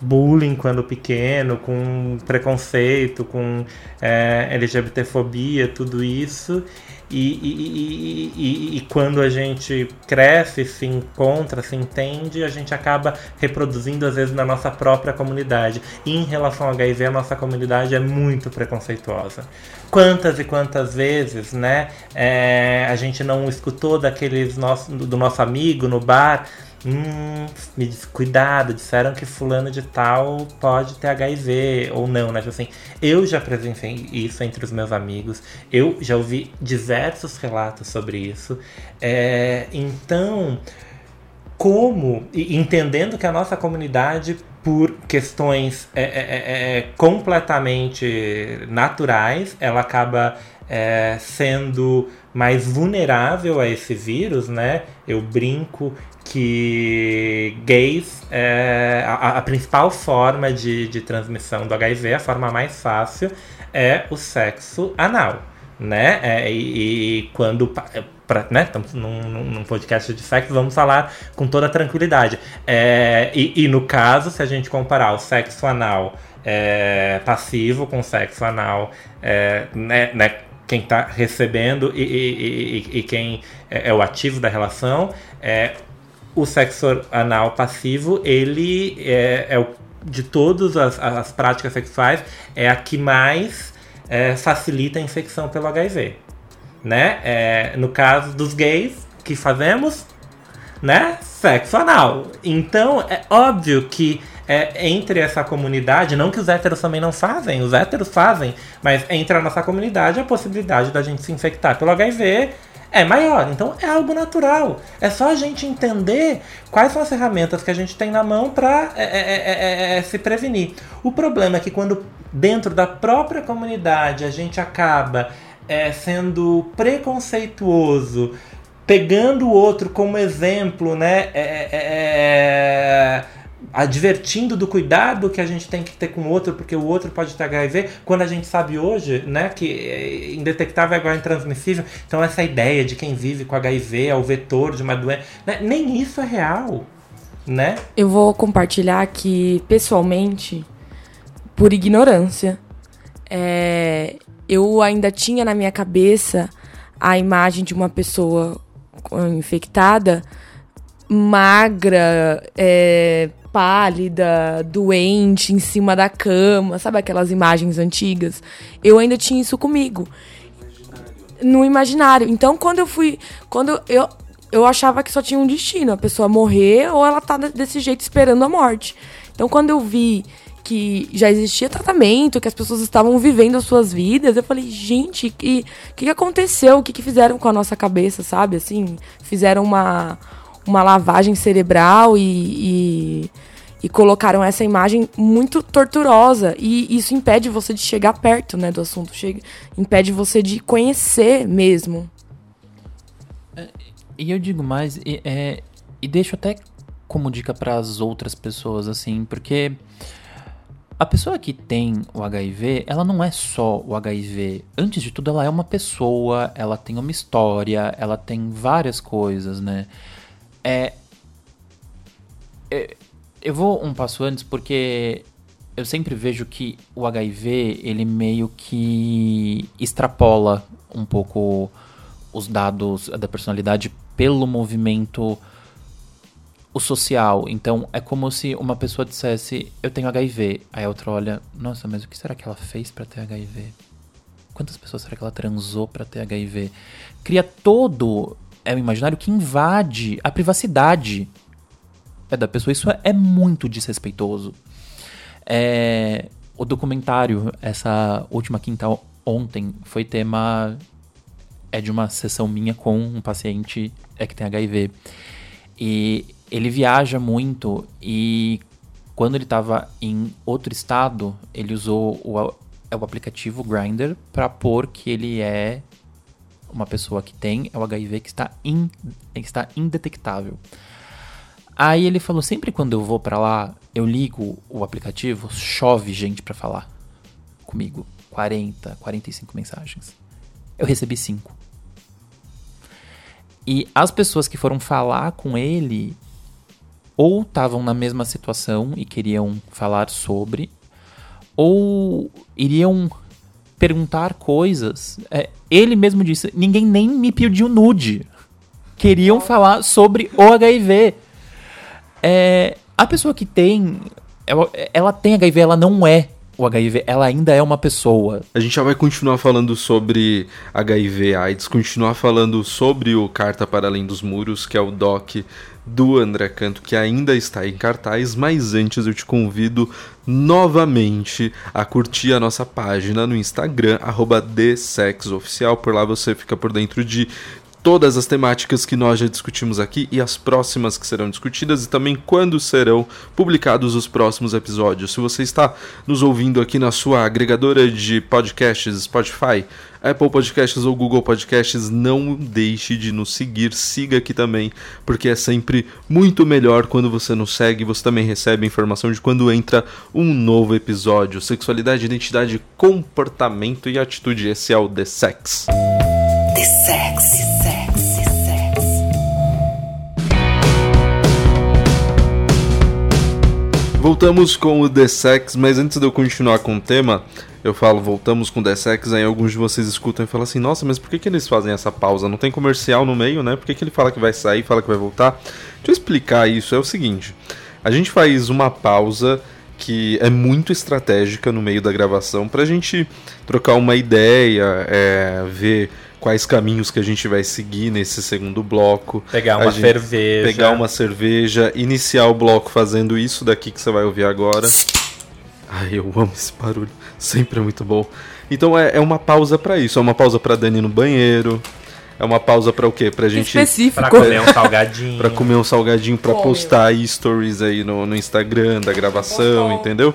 bullying quando pequeno, com preconceito, com é, LGBTfobia, tudo isso. E, e, e, quando a gente cresce, se encontra, se entende, a gente acaba reproduzindo às vezes na nossa própria comunidade. E em relação ao HIV, a nossa comunidade é muito preconceituosa. Quantas e quantas vezes, né, é, a gente não escutou daqueles nosso, do nosso amigo no bar Hum, me disse, cuidado, disseram que fulano de tal pode ter HIV ou não, né? Tipo assim, eu já presenciei isso entre os meus amigos, eu já ouvi diversos relatos sobre isso. É, então, como, entendendo que a nossa comunidade, por questões é, é, é, é completamente naturais, ela acaba é, sendo mais vulnerável a esse vírus, né? Eu brinco que gays é a, a principal forma de, de transmissão do HIV, a forma mais fácil, é o sexo anal, né? É, e, e, quando pra, né, estamos num, num, podcast de sexo, vamos falar com toda tranquilidade. É, e, e, no caso, se a gente comparar o sexo anal é, passivo com sexo anal, é, né, né, quem está recebendo e, e, e, quem é, é, o ativo da relação, é, o sexo anal passivo, ele é, é o, de todas as, as, práticas sexuais, é a que mais é, facilita a infecção pelo HIV. Né? É, no caso dos gays, que fazemos? Né? Sexo anal. Então, é óbvio que é, entre essa comunidade, não que os héteros também não fazem, os héteros fazem, mas entre a nossa comunidade a possibilidade da gente se infectar pelo HIV é maior. Então é algo natural. É só a gente entender quais são as ferramentas que a gente tem na mão para é é, é, é, é, se prevenir. O problema é que quando dentro da própria comunidade a gente acaba é, sendo preconceituoso, pegando o outro como exemplo, né? Advertindo do cuidado que a gente tem que ter com o outro, porque o outro pode ter HIV, quando a gente sabe hoje, né, que é indetectável é igual intransmissível. Então essa ideia de quem vive com HIV é o vetor de uma doença, né, nem isso é real, né? Eu vou compartilhar que, pessoalmente, por ignorância, é, eu ainda tinha na minha cabeça a imagem de uma pessoa infectada magra, é, pálida, doente, em cima da cama, sabe aquelas imagens antigas? Eu ainda tinha isso comigo. No imaginário. Então, quando eu fui. Quando eu. Eu achava que só tinha um destino, a pessoa morrer ou ela tá desse jeito esperando a morte. Então, quando eu vi que já existia tratamento, que as pessoas estavam vivendo as suas vidas. Eu falei, gente, o que, que, aconteceu? O que, que fizeram com a nossa cabeça, sabe? Assim, fizeram uma, uma lavagem cerebral e, e, e, colocaram essa imagem muito torturosa. E isso impede você de chegar perto né, do assunto, chega, impede você de conhecer mesmo. É, e eu digo mais, e, é, e deixo até como dica para as outras pessoas, assim, porque a pessoa que tem o HIV, ela não é só o HIV. Antes de tudo, ela é uma pessoa, ela tem uma história, ela tem várias coisas, né? É, é, eu vou um passo antes porque eu sempre vejo que o HIV ele meio que extrapola um pouco os dados da personalidade pelo movimento o social. Então é como se uma pessoa dissesse eu tenho HIV, aí a outra olha, nossa, mas o que será que ela fez para ter HIV? Quantas pessoas será que ela transou para ter HIV? Cria todo é um imaginário que invade a privacidade é da pessoa. Isso é muito desrespeitoso. É, o documentário, essa última quinta ontem, foi tema é de uma sessão minha com um paciente é que tem HIV. E ele viaja muito e quando ele estava em outro estado, ele usou o, é o aplicativo Grindr para pôr que ele é uma pessoa que tem o HIV que está, in, está indetectável. Aí ele falou: sempre quando eu vou para lá, eu ligo o aplicativo, chove gente para falar comigo. 40, 45 mensagens. Eu recebi 5. E as pessoas que foram falar com ele ou estavam na mesma situação e queriam falar sobre, ou iriam perguntar coisas. É, ele mesmo disse: ninguém nem me pediu nude. Queriam falar sobre o HIV. É, a pessoa que tem. Ela, ela tem HIV, ela não é o HIV, ela ainda é uma pessoa. A gente já vai continuar falando sobre HIV AIDS, continuar falando sobre o Carta para Além dos Muros, que é o doc do André Canto, que ainda está em cartaz, mas antes eu te convido novamente a curtir a nossa página no Instagram, arroba TheSexOficial, por lá você fica por dentro de todas as temáticas que nós já discutimos aqui e as próximas que serão discutidas e também quando serão publicados os próximos episódios. Se você está nos ouvindo aqui na sua agregadora de podcasts, Spotify, Apple Podcasts ou Google Podcasts, não deixe de nos seguir, siga aqui também, porque é sempre muito melhor quando você nos segue, você também recebe informação de quando entra um novo episódio. Sexualidade, identidade, comportamento e atitude, esse é o The Sex. The Sex. Voltamos com o The Sex, mas antes de eu continuar com o tema, eu falo, voltamos com The Sex, aí alguns de vocês escutam e falam assim, nossa, mas por que, que eles fazem essa pausa? Não tem comercial no meio, né? Por que, que ele fala que vai sair, fala que vai voltar? Deixa eu explicar isso, é o seguinte, a gente faz uma pausa que é muito estratégica no meio da gravação pra gente trocar uma ideia, é, ver quais caminhos que a gente vai seguir nesse segundo bloco. Pegar uma cerveja. Pegar uma cerveja, iniciar o bloco fazendo isso daqui que você vai ouvir agora. Ai, eu amo esse barulho. Sempre é muito bom. Então é, é uma pausa para isso. É uma pausa para Dani no banheiro. É uma pausa para o quê? Pra gente. Específico. Pra comer um salgadinho. pra comer um salgadinho, pra postar stories aí no, no Instagram da gravação, entendeu?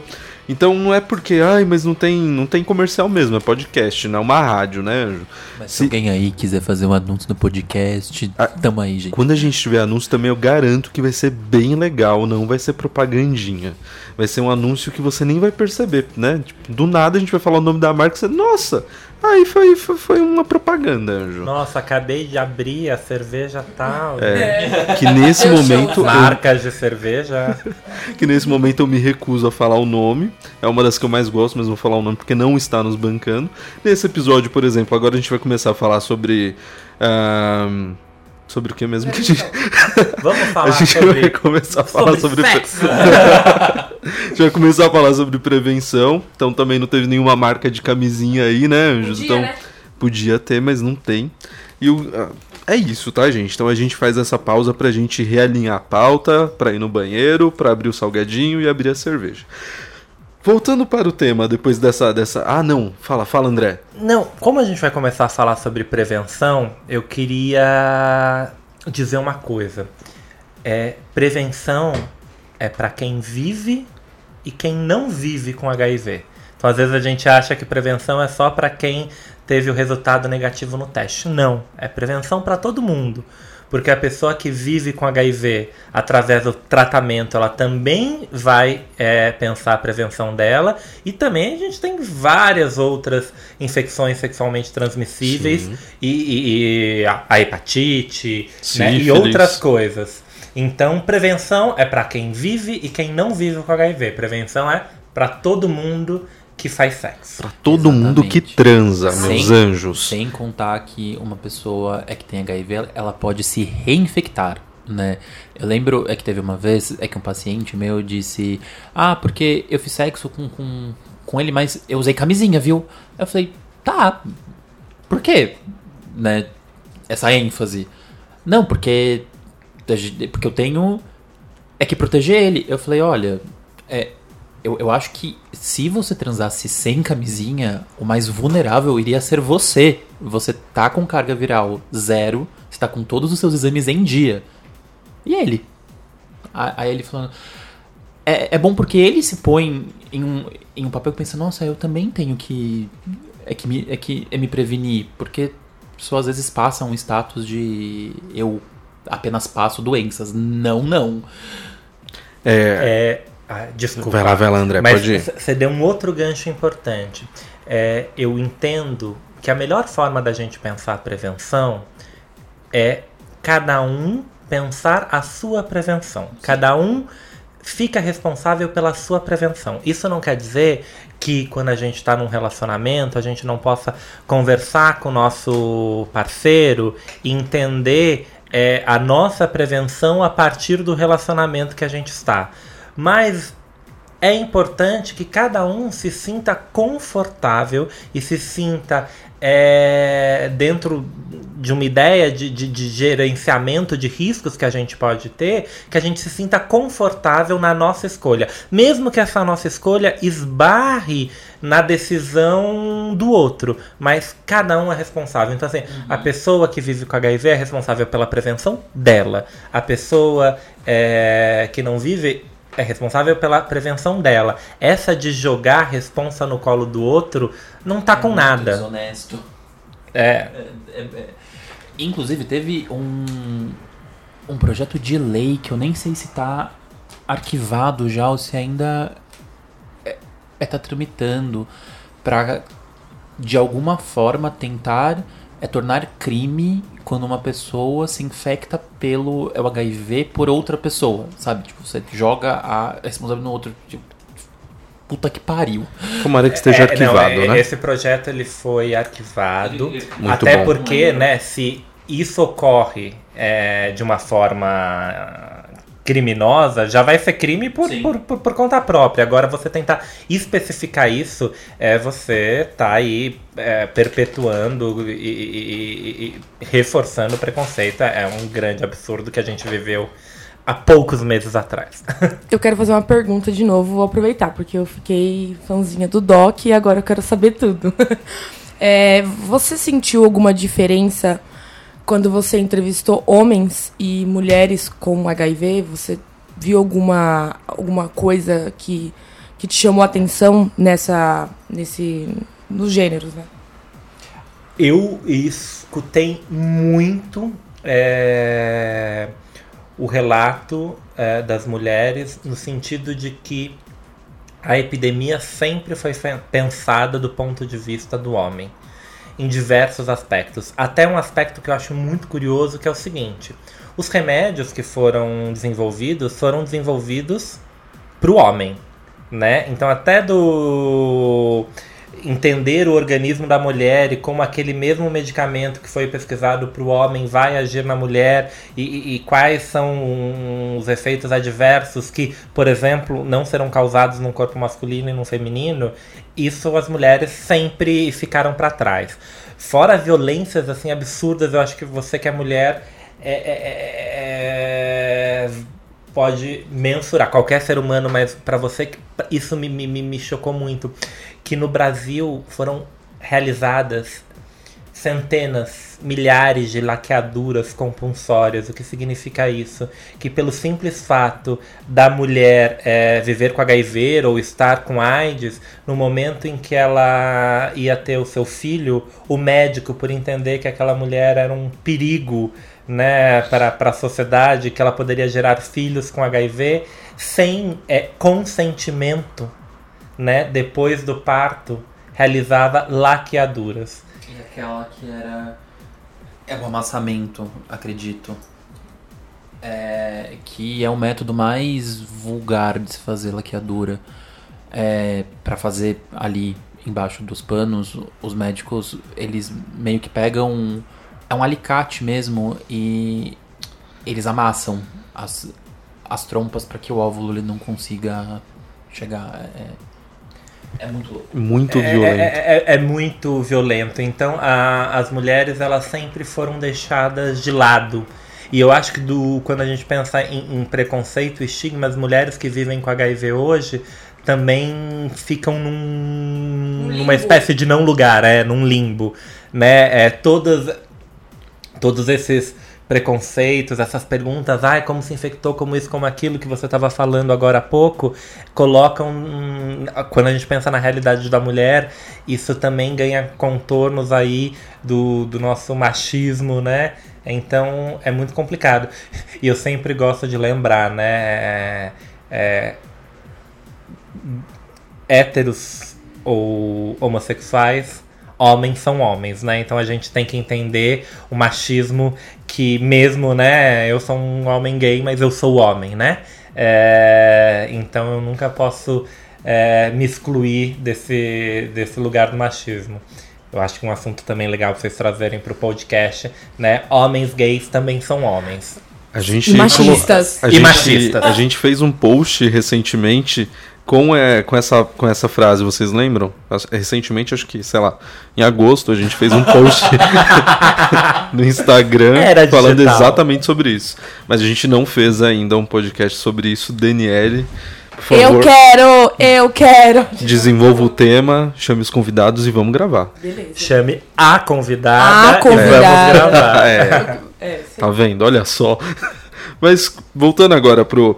Então não é porque, ai, mas não tem, não tem comercial mesmo, é podcast, não é uma rádio, né? Mas se Se- alguém aí quiser fazer um anúncio no podcast, Ah, tamo aí, gente. Quando a gente tiver anúncio também, eu garanto que vai ser bem legal, não vai ser propagandinha. Vai ser um anúncio que você nem vai perceber, né? Tipo, do nada a gente vai falar o nome da marca e você, nossa, aí foi, foi, foi uma propaganda, Anjo. Nossa, acabei de abrir a cerveja tal. É, que nesse momento eu, Marcas de cerveja. que nesse momento eu me recuso a falar o nome. É uma das que eu mais gosto, mas vou falar o nome porque não está nos bancando. Nesse episódio, por exemplo, agora a gente vai começar a falar sobre. ahn, sobre o que mesmo que a gente. Vamos A falar gente vai sobre, começar a falar sobre. sexo. a gente vai começar a falar sobre prevenção. Então também não teve nenhuma marca de camisinha aí, né, Anjos? Podia, então né? podia ter, mas não tem. E o. ah, é isso, tá, gente? Então a gente faz essa pausa pra gente realinhar a pauta, pra ir no banheiro, pra abrir o salgadinho e abrir a cerveja. Voltando para o tema, depois dessa. dessa... Ah, não. Fala, fala, André. Não, como a gente vai começar a falar sobre prevenção, eu queria dizer uma coisa. É, prevenção é para quem vive e quem não vive com HIV. Então, às vezes a gente acha que prevenção é só para quem teve o resultado negativo no teste. Não, é prevenção para todo mundo. Porque a pessoa que vive com HIV através do tratamento, ela também vai é, pensar a prevenção dela. E também a gente tem várias outras infecções sexualmente transmissíveis e, e- e a, a hepatite né, e outras coisas. Então, prevenção é para quem vive e quem não vive com HIV. Prevenção é para todo mundo que faz sexo. Pra todo mundo que Exatamente. transa, meus Sem- anjos. Sem contar que uma pessoa é que tem HIV, ela- ela pode se reinfectar, né? Eu lembro é que teve uma vez é que um paciente meu disse: Ah, porque eu fiz sexo com, com, com ele, mas eu usei camisinha, viu? Eu falei: Tá, por quê? Né? Essa ênfase. Não, porque. Porque eu tenho. É que proteger ele. Eu falei: Olha, é, eu, eu acho que se você transasse sem camisinha, o mais vulnerável iria ser você. Você tá com carga viral zero, você tá com todos os seus exames em dia. E ele? Aí ele falando. É, é bom porque ele se põe em um, em um papel que pensa, nossa, eu também tenho que. É que, me, é que é me prevenir. Porque pessoas às vezes passam um status de eu apenas passo doenças. Não, não. É, É, ah, desculpa. vai lá, vai lá, André, Mas pode ir. você deu um outro gancho importante. É, eu entendo que a melhor forma da gente pensar a prevenção é cada um pensar a sua prevenção. Cada um fica responsável pela sua prevenção. Isso não quer dizer que quando a gente está num relacionamento a gente não possa conversar com o nosso parceiro e entender é, a nossa prevenção a partir do relacionamento que a gente está. Mas é importante que cada um se sinta confortável e se sinta é, dentro de uma ideia de, de, de gerenciamento de riscos que a gente pode ter, que a gente se sinta confortável na nossa escolha. Mesmo que essa nossa escolha esbarre na decisão do outro, mas cada um é responsável. Então, assim, a pessoa que vive com HIV é responsável pela prevenção dela. A pessoa é, que não vive é responsável pela prevenção dela. Essa de jogar a responsa no colo do outro não tá com nada. Desonesto. É, É, é. Inclusive, teve um, um projeto de lei que eu nem sei se tá arquivado já ou se ainda é, é tá tramitando para de alguma forma tentar é tornar crime quando uma pessoa se infecta pelo é o HIV por outra pessoa, sabe? Tipo, você joga a responsabilidade no outro. Tipo, puta que pariu. Tomara que esteja É, não, arquivado, é, né? Esse projeto ele foi arquivado. Muito até bom. porque, né, se isso ocorre é, de uma forma criminosa, já vai ser crime por, por, por, por conta própria. Agora, você tentar especificar isso, é você tá aí é, perpetuando e, e- e- e reforçando o preconceito. É um grande absurdo que a gente viveu há poucos meses atrás. Eu quero fazer uma pergunta de novo, vou aproveitar, porque eu fiquei fãzinha do Doc e agora eu quero saber tudo. É, você sentiu alguma diferença quando você entrevistou homens e mulheres com HIV? Você viu alguma, alguma coisa que, que te chamou a atenção nessa, nesse, nos gêneros, né? Eu escutei muito é, o relato é, das mulheres no sentido de que a epidemia sempre foi pensada do ponto de vista do homem, em diversos aspectos. Até um aspecto que eu acho muito curioso, que é o seguinte: os remédios que foram desenvolvidos foram desenvolvidos para o homem, né? Então até do entender o organismo da mulher e como aquele mesmo medicamento que foi pesquisado para o homem vai agir na mulher e, e, quais são os efeitos adversos que, por exemplo, não serão causados num corpo masculino e num feminino, isso as mulheres sempre ficaram para trás. Fora violências assim absurdas, eu acho que você que é mulher é, é, é, é pode mensurar qualquer ser humano, mas para você isso me, me, me chocou muito que no Brasil foram realizadas centenas, milhares de laqueaduras compulsórias. O que significa isso? Que pelo simples fato da mulher é, viver com HIV ou estar com AIDS, no momento em que ela ia ter o seu filho, o médico, por entender que aquela mulher era um perigo né, para, a sociedade, que ela poderia gerar filhos com HIV, sem é, consentimento né, depois do parto, realizava laqueaduras. E aquela que era. É o amassamento, acredito. É, que é o método mais vulgar de se fazer laqueadura. É, para fazer ali embaixo dos panos, os médicos eles meio que pegam é um alicate mesmo e eles amassam as, as trompas para que o óvulo ele não consiga chegar. É, é muito Muito é, violento. É, é, é, muito violento. Então a, as mulheres elas sempre foram deixadas de lado. E eu acho que do, quando a gente pensa em, em preconceito e estigma, as mulheres que vivem com HIV hoje também ficam num, numa espécie de não lugar, é, num limbo. Né? É, todas, todos esses preconceitos, essas perguntas, ai, como se infectou, como isso, como aquilo que você estava falando agora há pouco, colocam, quando a gente pensa na realidade da mulher, isso também ganha contornos aí do, do nosso machismo, né? Então é muito complicado. E eu sempre gosto de lembrar, né? É, é, héteros ou homossexuais homens são homens, né? Então a gente tem que entender o machismo que mesmo, né? Eu sou um homem gay, mas eu sou homem, né? É, então eu nunca posso é, me excluir desse, desse lugar do machismo. Eu acho que um assunto também legal pra vocês trazerem pro podcast, né? Homens gays também são homens. A gente, E machistas. A E gente, machistas. A gente fez um post recentemente com, é, com, essa, com essa frase, vocês lembram? Recentemente, acho que, sei lá, em agosto, a gente fez um post no Instagram Era falando digital. exatamente sobre isso. Mas a gente não fez ainda um podcast sobre isso. Daniele, por favor, Eu quero, eu quero. desenvolva o tema, chame os convidados e vamos gravar. Beleza. Chame a convidada A convidada. e vamos gravar. É, É. Tá vendo? Olha só. Mas voltando agora pro.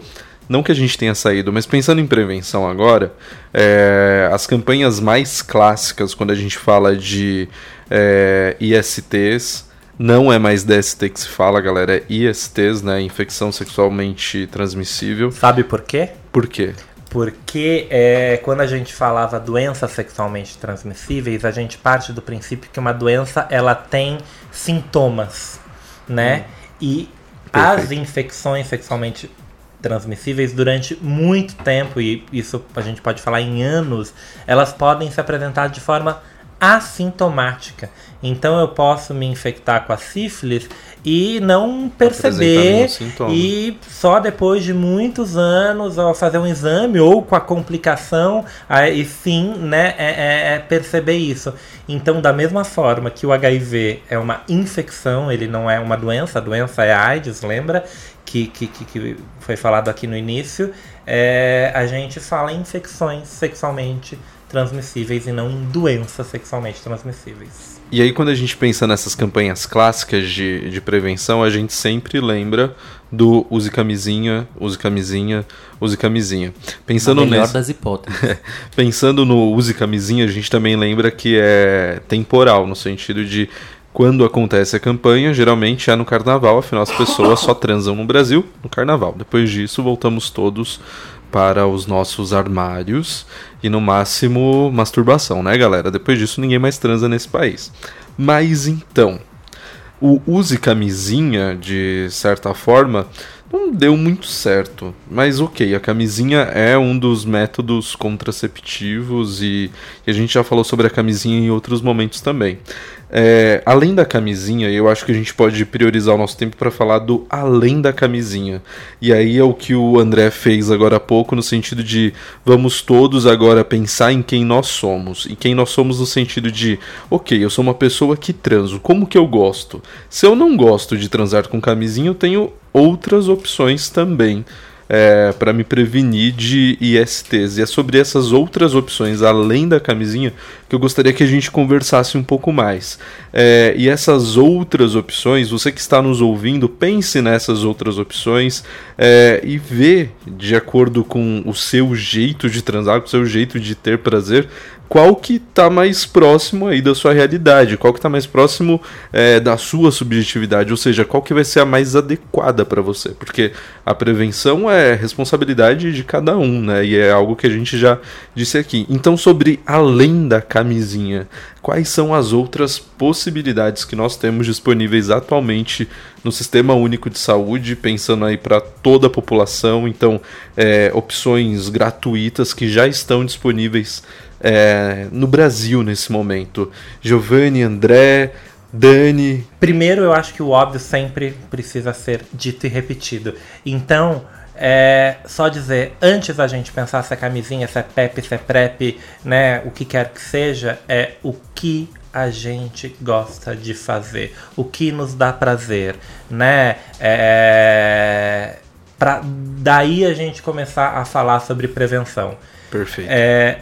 Não que a gente tenha saído, mas pensando em prevenção agora, é, as campanhas mais clássicas quando a gente fala de é, ISTs, não é mais DST que se fala, galera, é ISTs, né? Infecção sexualmente transmissível. Sabe por quê? Por quê? Porque é, quando a gente falava doenças sexualmente transmissíveis, a gente parte do princípio que uma doença ela tem sintomas, né? E as Perfeito. infecções sexualmente transmissíveis durante muito tempo e isso a gente pode falar em anos, elas podem se apresentar de forma assintomática. Então eu posso me infectar com a sífilis e não perceber e só depois de muitos anos ao fazer um exame ou com a complicação aí sim né é, é- é perceber isso. Então da mesma forma que o HIV é uma infecção ele não é uma doença a doença é a AIDS lembra? Que, que, que, foi falado aqui no início é, a gente fala em infecções sexualmente transmissíveis e não doenças sexualmente transmissíveis. E aí, quando a gente pensa nessas campanhas clássicas de, de prevenção, a gente sempre lembra do use camisinha, use camisinha, use camisinha. Pensando Na melhor nesse, das hipóteses. pensando no use camisinha, a gente também lembra que é temporal, no sentido de quando acontece a campanha, geralmente é no carnaval, afinal as pessoas só transam no Brasil no carnaval. Depois disso, voltamos todos para os nossos armários e no máximo masturbação, né, galera? Depois disso, ninguém mais transa nesse país. Mas então, o use camisinha, de certa forma, não deu muito certo. Mas ok, a camisinha é um dos métodos contraceptivos e, e a gente já falou sobre a camisinha em outros momentos também. É, além da camisinha, eu acho que a gente pode priorizar o nosso tempo para falar do além da camisinha. E aí é o que o André fez agora há pouco, no sentido de vamos todos agora pensar em quem nós somos. E quem nós somos no sentido de, ok, eu sou uma pessoa que transo, como que eu gosto? Se eu não gosto de transar com camisinha, eu tenho outras opções também é, para me prevenir de ISTs. E é sobre essas outras opções, além da camisinha, que eu gostaria que a gente conversasse um pouco mais. É, e essas outras opções, você que está nos ouvindo, pense nessas outras opções é, e vê, de acordo com o seu jeito de transar, com o seu jeito de ter prazer, qual que está mais próximo aí da sua realidade, qual que está mais próximo é, da sua subjetividade, ou seja, qual que vai ser a mais adequada para você, porque a prevenção é responsabilidade de cada um, né? E é algo que a gente já disse aqui. Então, sobre além da camisinha, quais são as outras possibilidades que nós temos disponíveis atualmente no Sistema Único de Saúde, pensando aí para toda a população? Então, é, opções gratuitas que já estão disponíveis é, no Brasil nesse momento? Giovanni, André, Dani. Primeiro, eu acho que o óbvio sempre precisa ser dito e repetido. Então, é só dizer, antes da gente pensar se é camisinha, se é PEP, se é PrEP, né, o que quer que seja, é o que a gente gosta de fazer, o que nos dá prazer, né? É, pra daí a gente começar a falar sobre prevenção. Perfeito. É,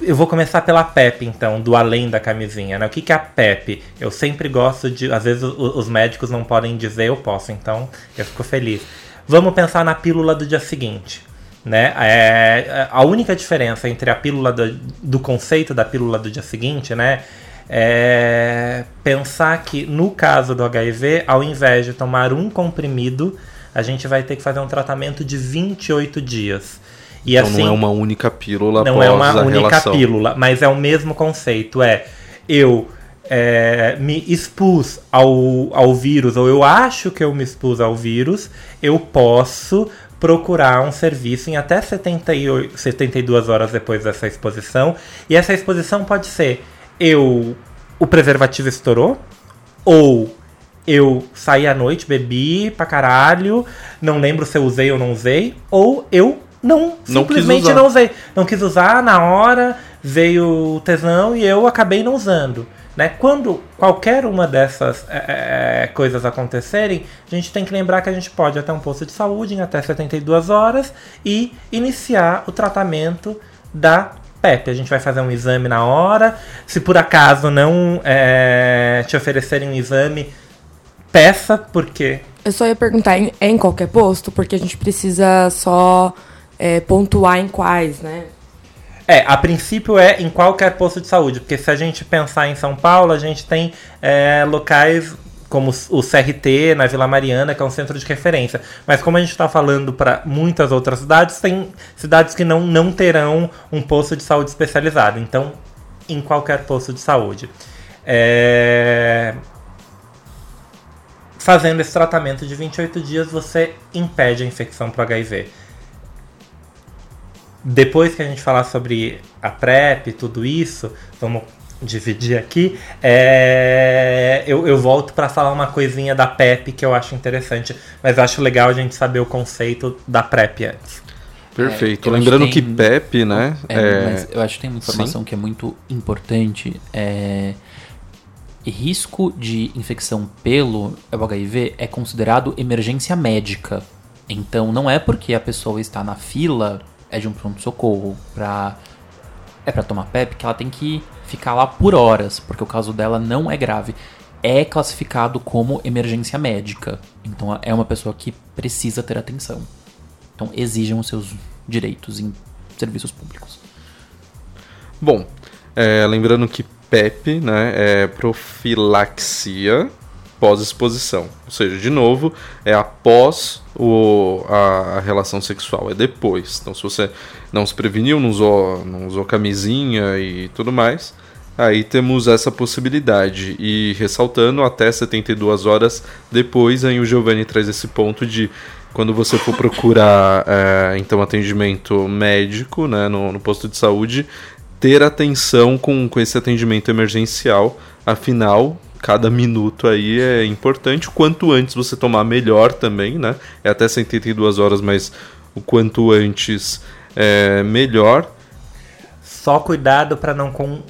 eu vou começar pela PEP, então, do além da camisinha, né? O que, que é a PEP? Eu sempre gosto de. Às vezes os médicos não podem dizer, eu posso, então eu fico feliz. Vamos pensar na pílula do dia seguinte. Né? É, a única diferença entre a pílula do, do conceito da pílula do dia seguinte, né? É pensar que no caso do HIV, ao invés de tomar um comprimido, a gente vai ter que fazer um tratamento de 28 dias. E então assim, não é uma única pílula não é uma única relação. pílula, mas é o mesmo conceito. É eu é, me expus ao, ao vírus, ou eu acho que eu me expus ao vírus, eu posso procurar um serviço em até 78, 72 horas depois dessa exposição. E essa exposição pode ser eu o preservativo estourou, ou eu saí à noite, bebi pra caralho, não lembro se eu usei ou não usei, ou eu não, Não simplesmente não usei. Não quis usar na hora, veio o tesão e eu acabei não usando. Né? Quando qualquer uma dessas é, é, coisas acontecerem, a gente tem que lembrar que a gente pode ir até um posto de saúde em até 72 horas e iniciar o tratamento da PEP. A gente vai fazer um exame na hora. Se por acaso não é, te oferecerem um exame, peça, porque Eu só ia perguntar, em- é em qualquer posto? Porque a gente precisa só é, pontuar em quais, né? É, a princípio é em qualquer posto de saúde, porque se a gente pensar em São Paulo, a gente tem é, locais como o CRT na Vila Mariana, que é um centro de referência. Mas como a gente está falando para muitas outras cidades, tem cidades que não, não terão um posto de saúde especializado. Então, em qualquer posto de saúde. É, Fazendo esse tratamento de 28 dias, você impede a infecção para HIV depois que a gente falar sobre a PrEP e tudo isso, vamos dividir aqui, é, eu, eu volto para falar uma coisinha da PEP que eu acho interessante, mas eu acho legal a gente saber o conceito da PrEP antes. Perfeito. É, Lembrando que que tem- PEP, né? É, mas eu acho que tem uma informação Sim. que é muito importante. É, risco de infecção pelo HIV é considerado emergência médica. Então não é porque a pessoa está na fila é de um pronto-socorro para é para tomar PEP que ela tem que ficar lá por horas, porque o caso dela não é grave. É classificado como emergência médica. Então é uma pessoa que precisa ter atenção. Então exijam os seus direitos em serviços públicos. Bom, é, lembrando que PEP né, é profilaxia pós-exposição. Ou seja, de novo, é após o, a, a, relação sexual, é depois. Então, se você não se preveniu, não usou, não usou camisinha e tudo mais, aí temos essa possibilidade. E ressaltando, até 72 horas depois, aí o Giovanni traz esse ponto de quando você for procurar é, então atendimento médico né, no, no posto de saúde, ter atenção com, com esse atendimento emergencial, afinal, cada minuto aí é importante. Quanto antes você tomar, melhor também, né? É até 72 horas, mas o quanto antes é melhor. Só cuidado para não com,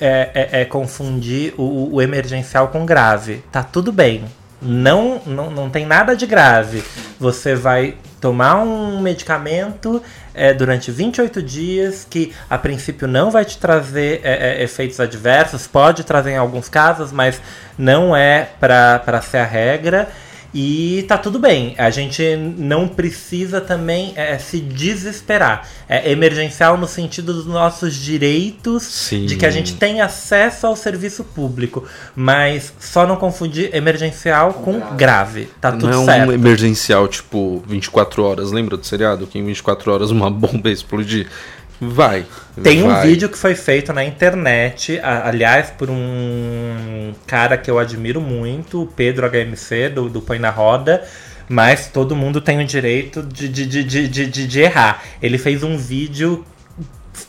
é, é, é, confundir o, o emergencial com grave. Tá tudo bem. Não, não, não tem nada de grave. Você vai tomar um medicamento é, durante 28 dias que a princípio não vai te trazer é, é, efeitos adversos, pode trazer em alguns casos, mas não é para ser a regra. E tá tudo bem. A gente não precisa também é, se desesperar. É emergencial no sentido dos nossos direitos, Sim. de que a gente tem acesso ao serviço público. Mas só não confundir emergencial com grave. grave. Tá tudo não certo. Não é um emergencial tipo 24 horas. Lembra do seriado? Que em 24 horas uma bomba ia explodir. Vai. Tem vai. um vídeo que foi feito na internet, aliás, por um cara que eu admiro muito, o Pedro HMC, do, do Põe na Roda. Mas todo mundo tem o direito de, de, de, de, de, de errar. Ele fez um vídeo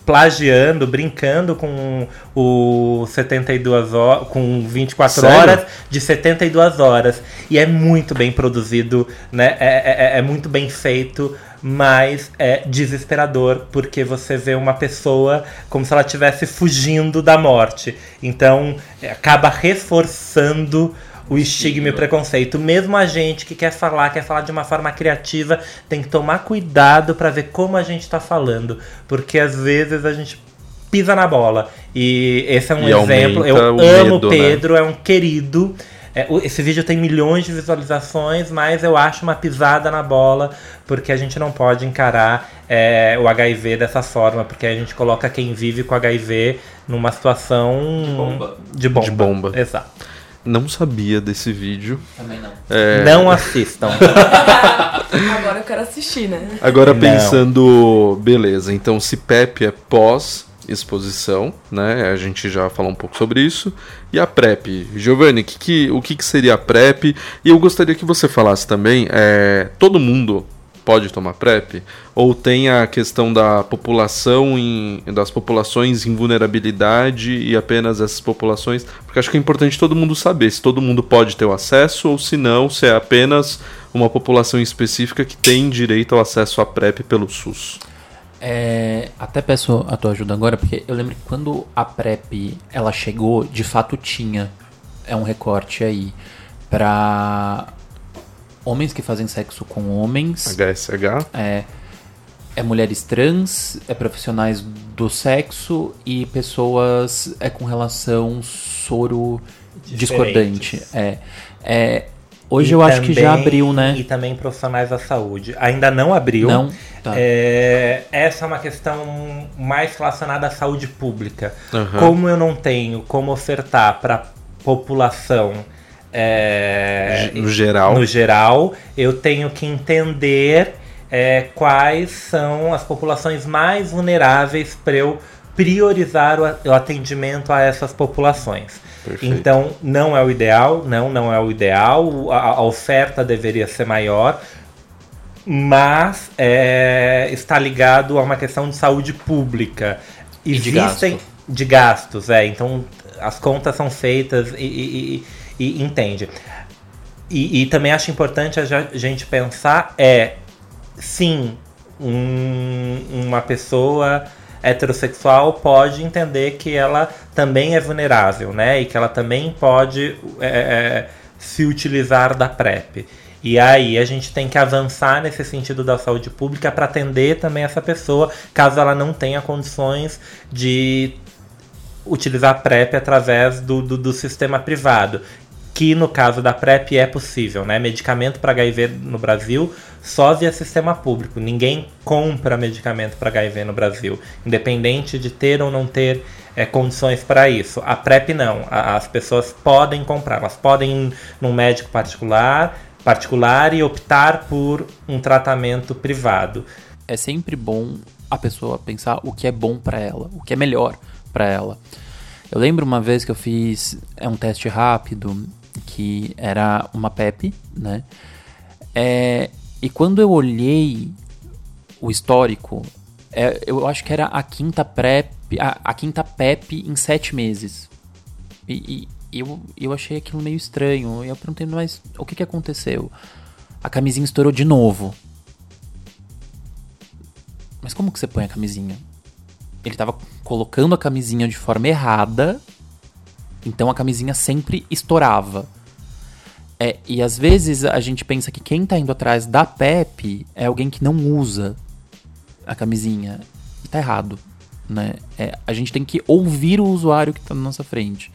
plagiando, brincando com o 72 horas, com 24 Sério? horas de 72 horas. E é muito bem produzido, né? É, é, é muito bem feito, mas é desesperador, porque você vê uma pessoa como se ela estivesse fugindo da morte. Então é, acaba reforçando o estigma e o preconceito. Mesmo a gente que quer falar, quer falar de uma forma criativa, tem que tomar cuidado para ver como a gente está falando, porque às vezes a gente pisa na bola. E esse é um E exemplo. Eu amo o medo, né? Pedro, é um querido. É, esse vídeo tem milhões de visualizações, mas eu acho uma pisada na bola, porque a gente não pode encarar é, o HIV dessa forma, porque a gente coloca quem vive com HIV numa situação bomba. De bomba. De bomba. Exato. Não sabia desse vídeo. Também não. É, Não assistam. Agora eu quero assistir, né? Agora Não. pensando, beleza, então se PEP é pós exposição, né? A gente já falou um pouco sobre isso. E a PrEP, Giovanni, que que- o que, que seria a PrEP? E eu gostaria que você falasse também, é, todo mundo pode tomar PrEP? Ou tem a questão da população em, das populações em vulnerabilidade e apenas essas populações? Porque acho que é importante todo mundo saber se todo mundo pode ter o acesso ou se não, se é apenas uma população específica que tem direito ao acesso à PrEP pelo SUS. É, até peço a tua ajuda agora, porque eu lembro que quando a PrEP ela chegou, de fato tinha é um recorte aí para homens que fazem sexo com homens, HSH. é, é mulheres trans, é profissionais do sexo e pessoas é com relação soro discordante. Diferentes. É, é, hoje E eu acho que já também- abriu, né? E também profissionais da saúde. Ainda não abriu. Não? Tá. É, essa é uma questão mais relacionada à saúde pública. Aham. Como eu não tenho como ofertar para população é, No geral. no geral, eu tenho que entender é, quais são as populações mais vulneráveis para eu priorizar o atendimento a essas populações. Perfeito. Então, não é o ideal, não, não é o ideal, a, a oferta deveria ser maior, mas é, está ligado a uma questão de saúde pública. E de Existem gasto. de gastos, é. Então as contas são feitas e, e- e- e entende. E, e também acho importante a gente pensar é sim um- uma pessoa heterossexual pode entender que ela também é vulnerável, né? E que ela também pode é, é, se utilizar da PrEP. E aí a gente tem que avançar nesse sentido da saúde pública para atender também essa pessoa, caso ela não tenha condições de utilizar PrEP através do, do, do sistema privado que no caso da PrEP é possível, né? Medicamento para HIV no Brasil só via sistema público. Ninguém compra medicamento para HIV no Brasil, independente de ter ou não ter é, condições para isso. A PrEP não. A, as pessoas podem comprar, elas podem ir num médico particular, particular e optar por um tratamento privado. É sempre bom a pessoa pensar o que é bom para ela, o que é melhor para ela. Eu lembro uma vez que eu fiz é um teste rápido que era uma PEP, né? É, e quando eu olhei o histórico, é, eu acho que era a quinta PrEP, a, a quinta PEP em sete meses. E, e, eu, eu achei aquilo meio estranho. E eu perguntei, mas o que, que aconteceu? A camisinha estourou de novo. Mas como que você põe a camisinha? Ele tava colocando a camisinha de forma errada então a camisinha sempre estourava. É, e às vezes a gente pensa que quem tá indo atrás da PEP é alguém que não usa a camisinha. E tá errado. Né? É, a gente tem que ouvir o usuário que tá na nossa frente.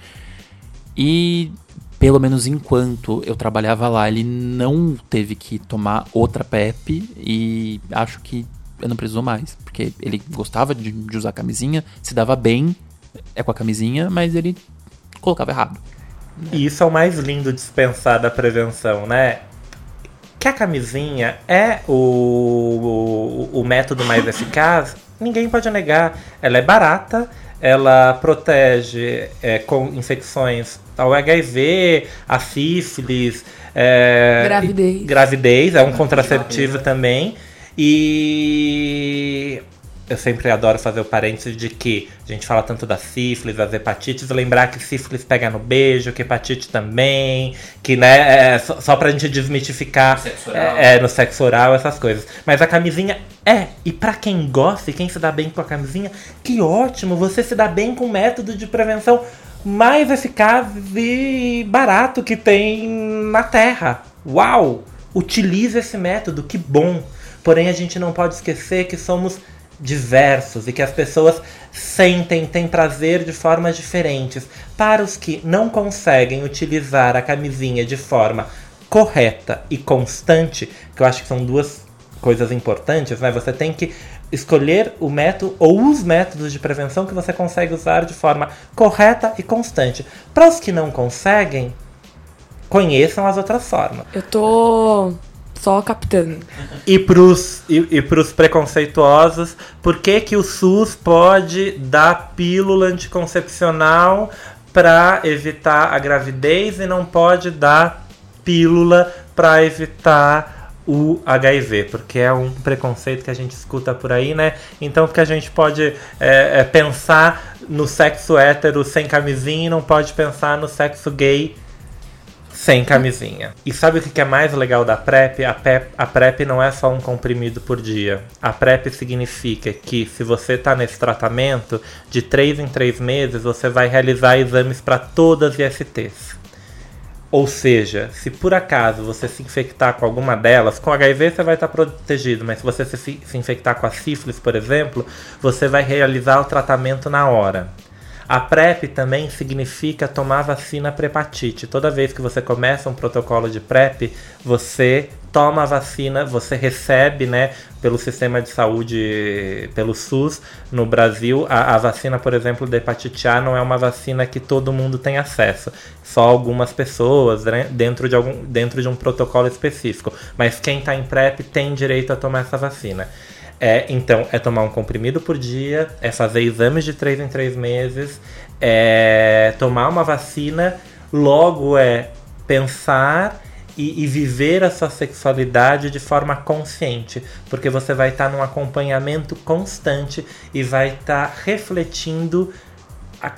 E pelo menos enquanto eu trabalhava lá, ele não teve que tomar outra PEP e acho que eu não precisou mais, porque ele gostava de, de usar camisinha, se dava bem é com a camisinha, mas ele colocava errado. E isso é o mais lindo de se pensar da prevenção, né? Que a camisinha é o, o, o método mais eficaz, ninguém pode negar. Ela é barata, ela protege é, com infecções ao HIV, a sífilis, é, gravidez. gravidez, é um contraceptivo também. E eu sempre adoro fazer o parênteses de que a gente fala tanto da sífilis, das hepatites, lembrar que sífilis pega no beijo, que hepatite também, que, né, é, só, só pra gente desmitificar no sexo, é, é, no sexo oral, essas coisas. Mas a camisinha é, e para quem gosta e quem se dá bem com a camisinha, que ótimo, você se dá bem com o método de prevenção mais eficaz e barato que tem na Terra. Uau! Utilize esse método, que bom! Porém, a gente não pode esquecer que somos diversos e que as pessoas sentem, têm prazer de formas diferentes. Para os que não conseguem utilizar a camisinha de forma correta e constante, que eu acho que são duas coisas importantes, né? Você tem que escolher o método ou os métodos de prevenção que você consegue usar de forma correta e constante. Para os que não conseguem, conheçam as outras formas. Eu tô só captando. E pros, e, e pros preconceituosos, por que, que o SUS pode dar pílula anticoncepcional para evitar a gravidez e não pode dar pílula para evitar o HIV, porque é um preconceito que a gente escuta por aí, né? Então, porque a gente pode é, é, pensar no sexo hétero sem camisinha e não pode pensar no sexo gay sem camisinha. E sabe o que é mais legal da PrEP? A, PrEP? a PrEP não é só um comprimido por dia. A PrEP significa que se você está nesse tratamento, de 3 em 3 meses você vai realizar exames para todas as ISTs. Ou seja, se por acaso você se infectar com alguma delas, com HIV você vai estar protegido, mas se você se, se infectar com a sífilis, por exemplo, você vai realizar o tratamento na hora. A PrEP também significa tomar vacina para hepatite. Toda vez que você começa um protocolo de PrEP, você toma a vacina, você recebe, né, pelo sistema de saúde, pelo SUS no Brasil, a, a, vacina, por exemplo, da hepatite A não é uma vacina que todo mundo tem acesso, só algumas pessoas né, dentro, de algum, dentro de um protocolo específico. Mas quem está em PrEP tem direito a tomar essa vacina. É, então, é tomar um comprimido por dia, é fazer exames de 3 em 3 meses, é tomar uma vacina, logo é pensar e, e, viver a sua sexualidade de forma consciente, porque você vai estar tá num acompanhamento constante e vai estar tá refletindo a,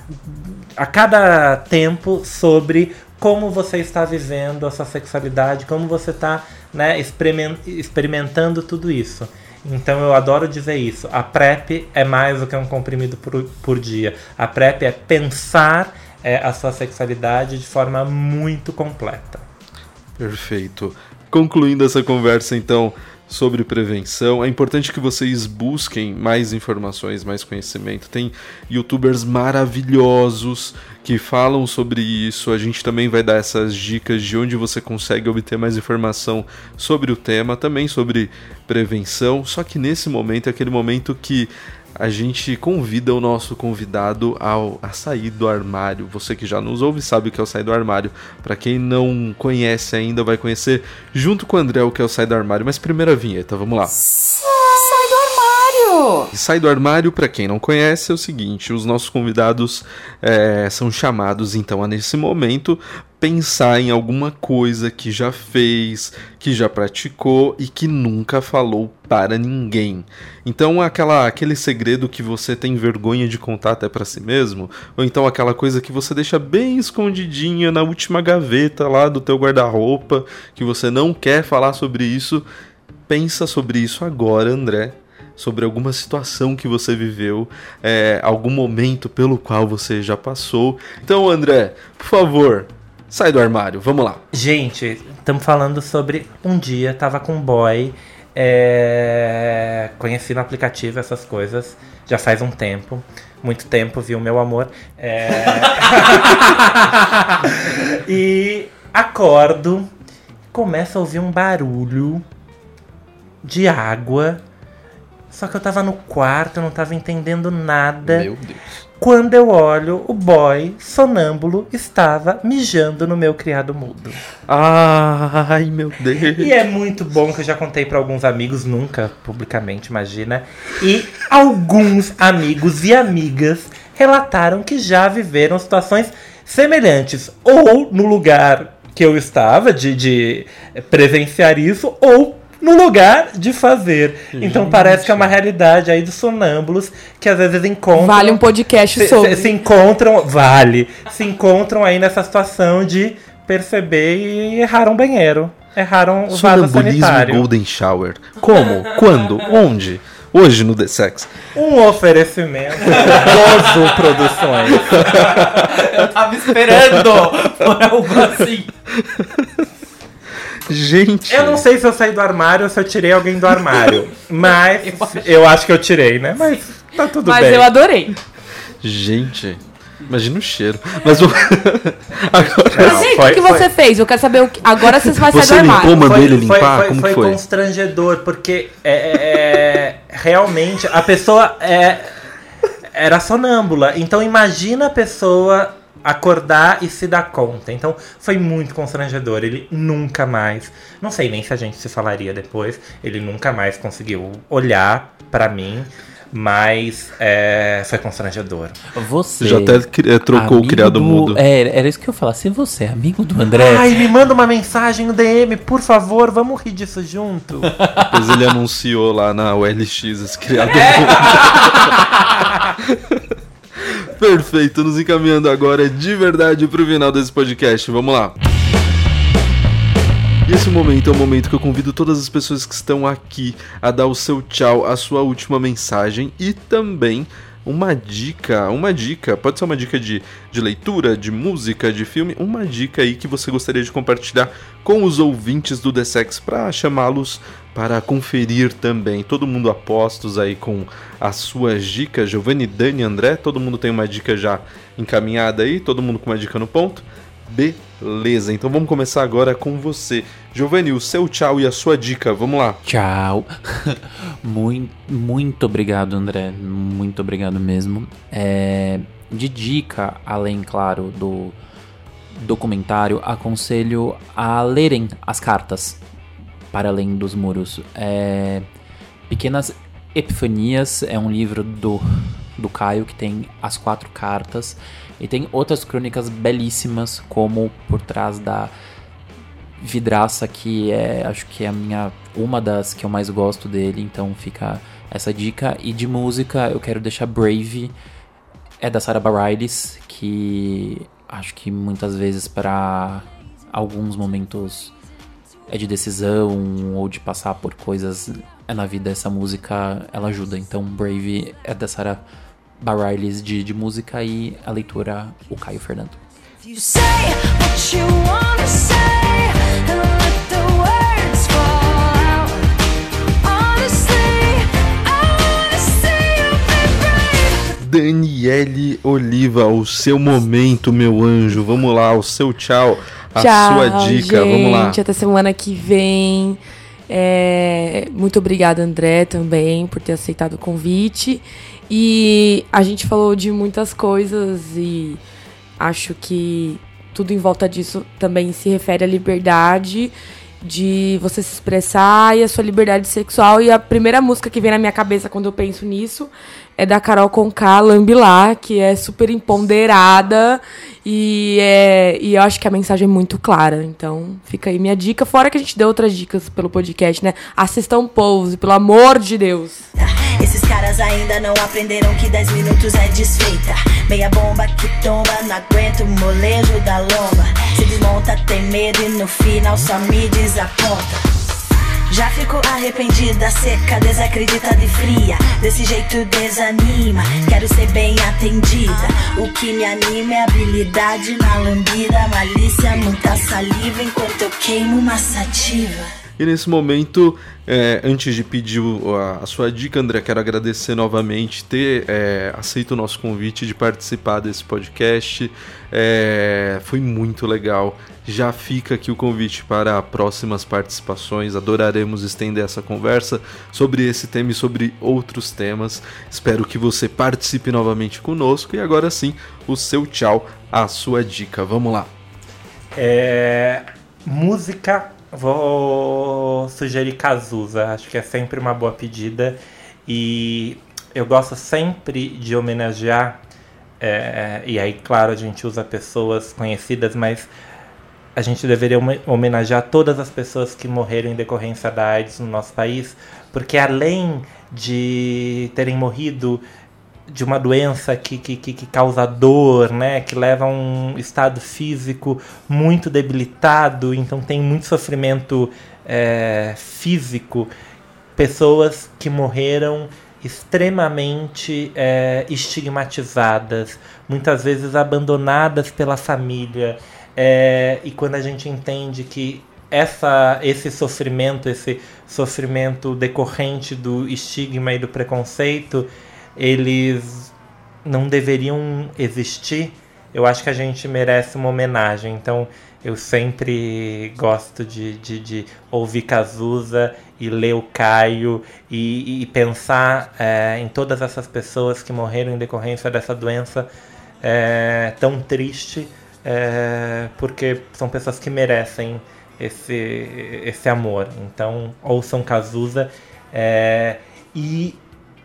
a cada tempo sobre como você está vivendo a sua sexualidade, como você está né, experimentando tudo isso. Então eu adoro dizer isso. A PrEP é mais do que um comprimido por, por dia. A PrEP é pensar é, a sua sexualidade de forma muito completa. Perfeito. concluindo essa conversa, então, sobre prevenção. É importante que vocês busquem mais informações, mais conhecimento. Tem youtubers maravilhosos que falam sobre isso. A gente também vai dar essas dicas de onde você consegue obter mais informação sobre o tema, também sobre prevenção. Só que nesse momento é aquele momento que a gente convida o nosso convidado ao, a sair do armário. Você que já nos ouve sabe o que é o sair do armário. Para quem não conhece ainda, vai conhecer junto com o André o que é o sair do armário. Mas primeira vinheta, vamos lá. Do armário! Sai do armário, para quem não conhece, é o seguinte: os nossos convidados é, são chamados então a nesse momento pensar em alguma coisa que já fez, que já praticou e que nunca falou para ninguém. Então aquela aquele segredo que você tem vergonha de contar até para si mesmo, ou então aquela coisa que você deixa bem escondidinha na última gaveta lá do teu guarda-roupa, que você não quer falar sobre isso, pensa sobre isso agora, André, sobre alguma situação que você viveu, é, algum momento pelo qual você já passou. Então, André, por favor, sai do armário, vamos lá. Gente, estamos falando sobre um dia, tava com um boy, é, conheci no aplicativo essas coisas, já faz um tempo. Muito tempo, viu, meu amor? É... e acordo, começo a ouvir um barulho de água. Só que eu tava no quarto, eu não tava entendendo nada. Meu Deus. Quando eu olho, o boy sonâmbulo estava mijando no meu criado mudo. Ai, meu Deus. E é muito bom que eu já contei para alguns amigos, nunca publicamente, imagina. E alguns amigos e amigas relataram que já viveram situações semelhantes, ou no lugar que eu estava, de, de presenciar isso, ou no lugar de fazer. Então parece que é uma realidade aí dos sonâmbulos que às vezes encontram. Vale um podcast se, sobre. Se, se encontram, vale. Se encontram aí nessa situação de perceber e erraram o banheiro. Erraram o vaso Sonambulismo sanitário. Golden Shower. Como? Quando? Onde? Hoje no The Sex. Um oferecimento Gozo Produções. Eu tava esperando por algo assim. Gente. Eu não sei se eu saí do armário ou se eu tirei alguém do armário. Mas eu acho que eu tirei, né? Mas tá tudo Mas bem. eu adorei. Gente. Imagina o cheiro. Mas o. Agora. Não, Mas, gente, foi- o que foi- você fez? Eu quero saber o que. Agora você vai sair Você do limpou, armário. mandou Foi- ele foi- limpar? Foi, Como foi que foi? constrangedor, porque é, é, é, realmente a pessoa é, era sonâmbula. Então imagina a pessoa acordar e se dar conta. Então foi muito constrangedor. Ele nunca mais, não sei nem se a gente se falaria depois, ele nunca mais conseguiu olhar pra mim. Mas é, foi constrangedor. Você. Já até cri- eh, trocou o criado do- mudo. É, era isso que eu ia falar. Se você é amigo do André. Ai, me manda uma mensagem no DM, por favor, vamos rir disso junto. Depois ele anunciou lá na OLX esse criado É. mudo. Perfeito, nos encaminhando agora de verdade pro final desse podcast. Vamos lá. Esse momento é o momento que eu convido todas as pessoas que estão aqui a dar o seu tchau, a sua última mensagem e também uma dica, uma dica, pode ser uma dica de, de leitura, de música, de filme, uma dica aí que você gostaria de compartilhar com os ouvintes do The Sex para chamá-los para conferir também. Todo mundo a postos aí com as suas dicas, Giovanni, Dani, André, todo mundo tem uma dica já encaminhada aí, todo mundo com uma dica no ponto. Beleza, então vamos começar agora com você. Giovanni, o seu tchau e a sua dica, vamos lá. Tchau. muito, muito obrigado, André. Muito obrigado mesmo. É, de dica, além, claro, do documentário, aconselho a lerem as cartas para além dos muros. É, Pequenas Epifanias é um livro do, do Caio que tem as quatro cartas e tem outras crônicas belíssimas, como Por Trás da Vidraça, que é, acho que é a minha, uma das que eu mais gosto dele, então fica essa dica. E de música, eu quero deixar Brave, é da Sarah Bareilles, que acho que muitas vezes para alguns momentos é de decisão ou de passar por coisas é na vida essa música ela ajuda. Então Brave é da Sarah Bareilles de, de música e a leitura o Caio Fernando. Daniele Oliva, o seu momento, meu anjo. Vamos lá, o seu tchau, a tchau, sua dica. Gente, Vamos lá. Até semana que vem. É, muito obrigada, André, também, por ter aceitado o convite. E a gente falou de muitas coisas e acho que tudo em volta disso também se refere à liberdade de você se expressar e a sua liberdade sexual. E a primeira música que vem na minha cabeça quando eu penso nisso é da Carol Conká, Lambilá, que é super empoderada e, é, e eu acho que a mensagem é muito clara. Então fica aí minha dica, fora que a gente deu outras dicas pelo podcast, né? Assistam Pose, pelo amor de Deus. Esses caras ainda não aprenderam que 10 minutos é desfeita. Meia bomba que tomba, não aguento o molejo da lomba. Se desmonta, tem medo e no final só me desaponta. Já fico arrependida, seca, desacreditada e fria. Desse jeito desanima, quero ser bem atendida. O que me anima é habilidade na lambida, malícia, muita saliva enquanto eu queimo uma sativa. E nesse momento, é, antes de pedir a sua dica, André, quero agradecer novamente ter é, aceito o nosso convite de participar desse podcast. É, foi muito legal. Já fica aqui o convite para próximas participações. Adoraremos estender essa conversa sobre esse tema e sobre outros temas. Espero que você participe novamente conosco. E agora sim, o seu tchau, a sua dica. Vamos lá. É, música, vou sugerir Cazuza, acho que é sempre uma boa pedida. E eu gosto sempre de homenagear, é, e aí, claro, a gente usa pessoas conhecidas, mas a gente deveria home- homenagear todas as pessoas que morreram em decorrência da AIDS no nosso país, porque além de terem morrido de uma doença que, que, que, causa dor, né? Que leva a um estado físico muito debilitado, então tem muito sofrimento é, físico. Pessoas que morreram extremamente é, estigmatizadas, muitas vezes abandonadas pela família. É, e quando a gente entende que essa, esse sofrimento, esse sofrimento decorrente do estigma e do preconceito, eles não deveriam existir, eu acho que a gente merece uma homenagem. Então eu sempre gosto de, de, de ouvir Cazuza e ler o Caio e, e pensar é, em todas essas pessoas que morreram em decorrência dessa doença é, tão triste, é, porque são pessoas que merecem esse, esse amor. Então ouçam Cazuza é, e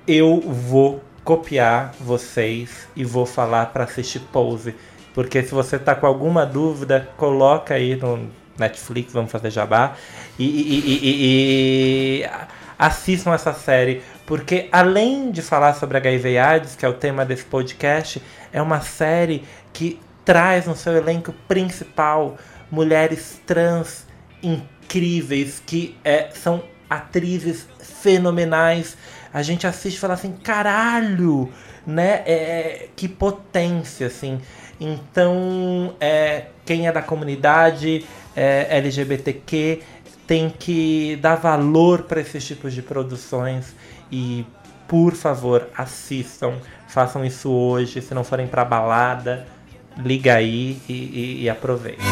eu vou copiar vocês e vou falar para assistir Pose. Porque se você tá com alguma dúvida, coloca aí no Netflix, vamos fazer jabá, e, e, e, e, assistam essa série. Porque além de falar sobre HIV AIDS, que é o tema desse podcast, é uma série que traz no seu elenco principal mulheres trans incríveis que é, são atrizes fenomenais. A gente assiste e fala assim, caralho, né? É, que potência, assim. Então, é, quem é da comunidade é, LGBTQ tem que dar valor para esses tipos de produções e, por favor, assistam, façam isso hoje. Se não forem para balada, liga aí e, e, e aproveita.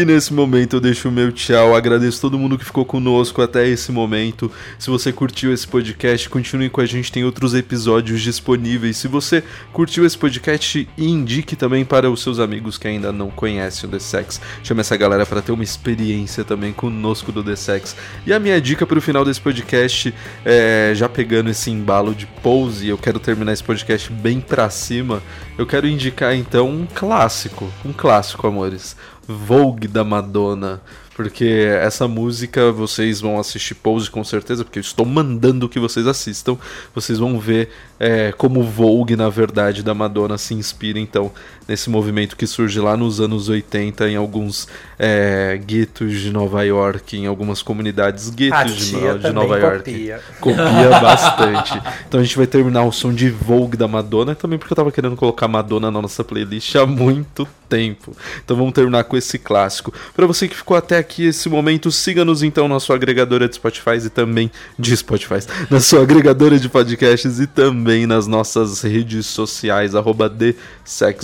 E nesse momento eu deixo o meu tchau. Agradeço todo mundo que ficou conosco até esse momento. Se você curtiu esse podcast, continue com a gente, tem outros episódios disponíveis. Se você curtiu esse podcast, indique também para os seus amigos que ainda não conhecem o The Sex. Chame essa galera para ter uma experiência também conosco do The Sex. E a minha dica para o final desse podcast, é, já pegando esse embalo de pose, eu quero terminar esse podcast bem pra cima. Eu quero indicar então um clássico, um clássico, amores. Vogue da Madonna. Porque essa música vocês vão assistir Pose com certeza, porque eu estou mandando que vocês assistam. Vocês vão ver é, como Vogue, na verdade, da Madonna se inspira, então, nesse movimento que surge lá nos anos 80 em alguns é, guetos de Nova York, em algumas comunidades guetos de, no- de Nova York. copia. Copia bastante. Então a gente vai terminar o som de Vogue da Madonna, também porque eu tava querendo colocar Madonna na nossa playlist há muito tempo. Então vamos terminar com esse clássico. Pra você que ficou até aqui esse momento, siga-nos então na sua agregadora de Spotify e também de Spotify, na sua agregadora de podcasts e também nas nossas redes sociais, arroba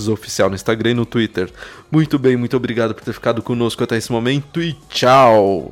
Oficial no Instagram e no Twitter. Muito bem, muito obrigado por ter ficado conosco até esse momento e tchau!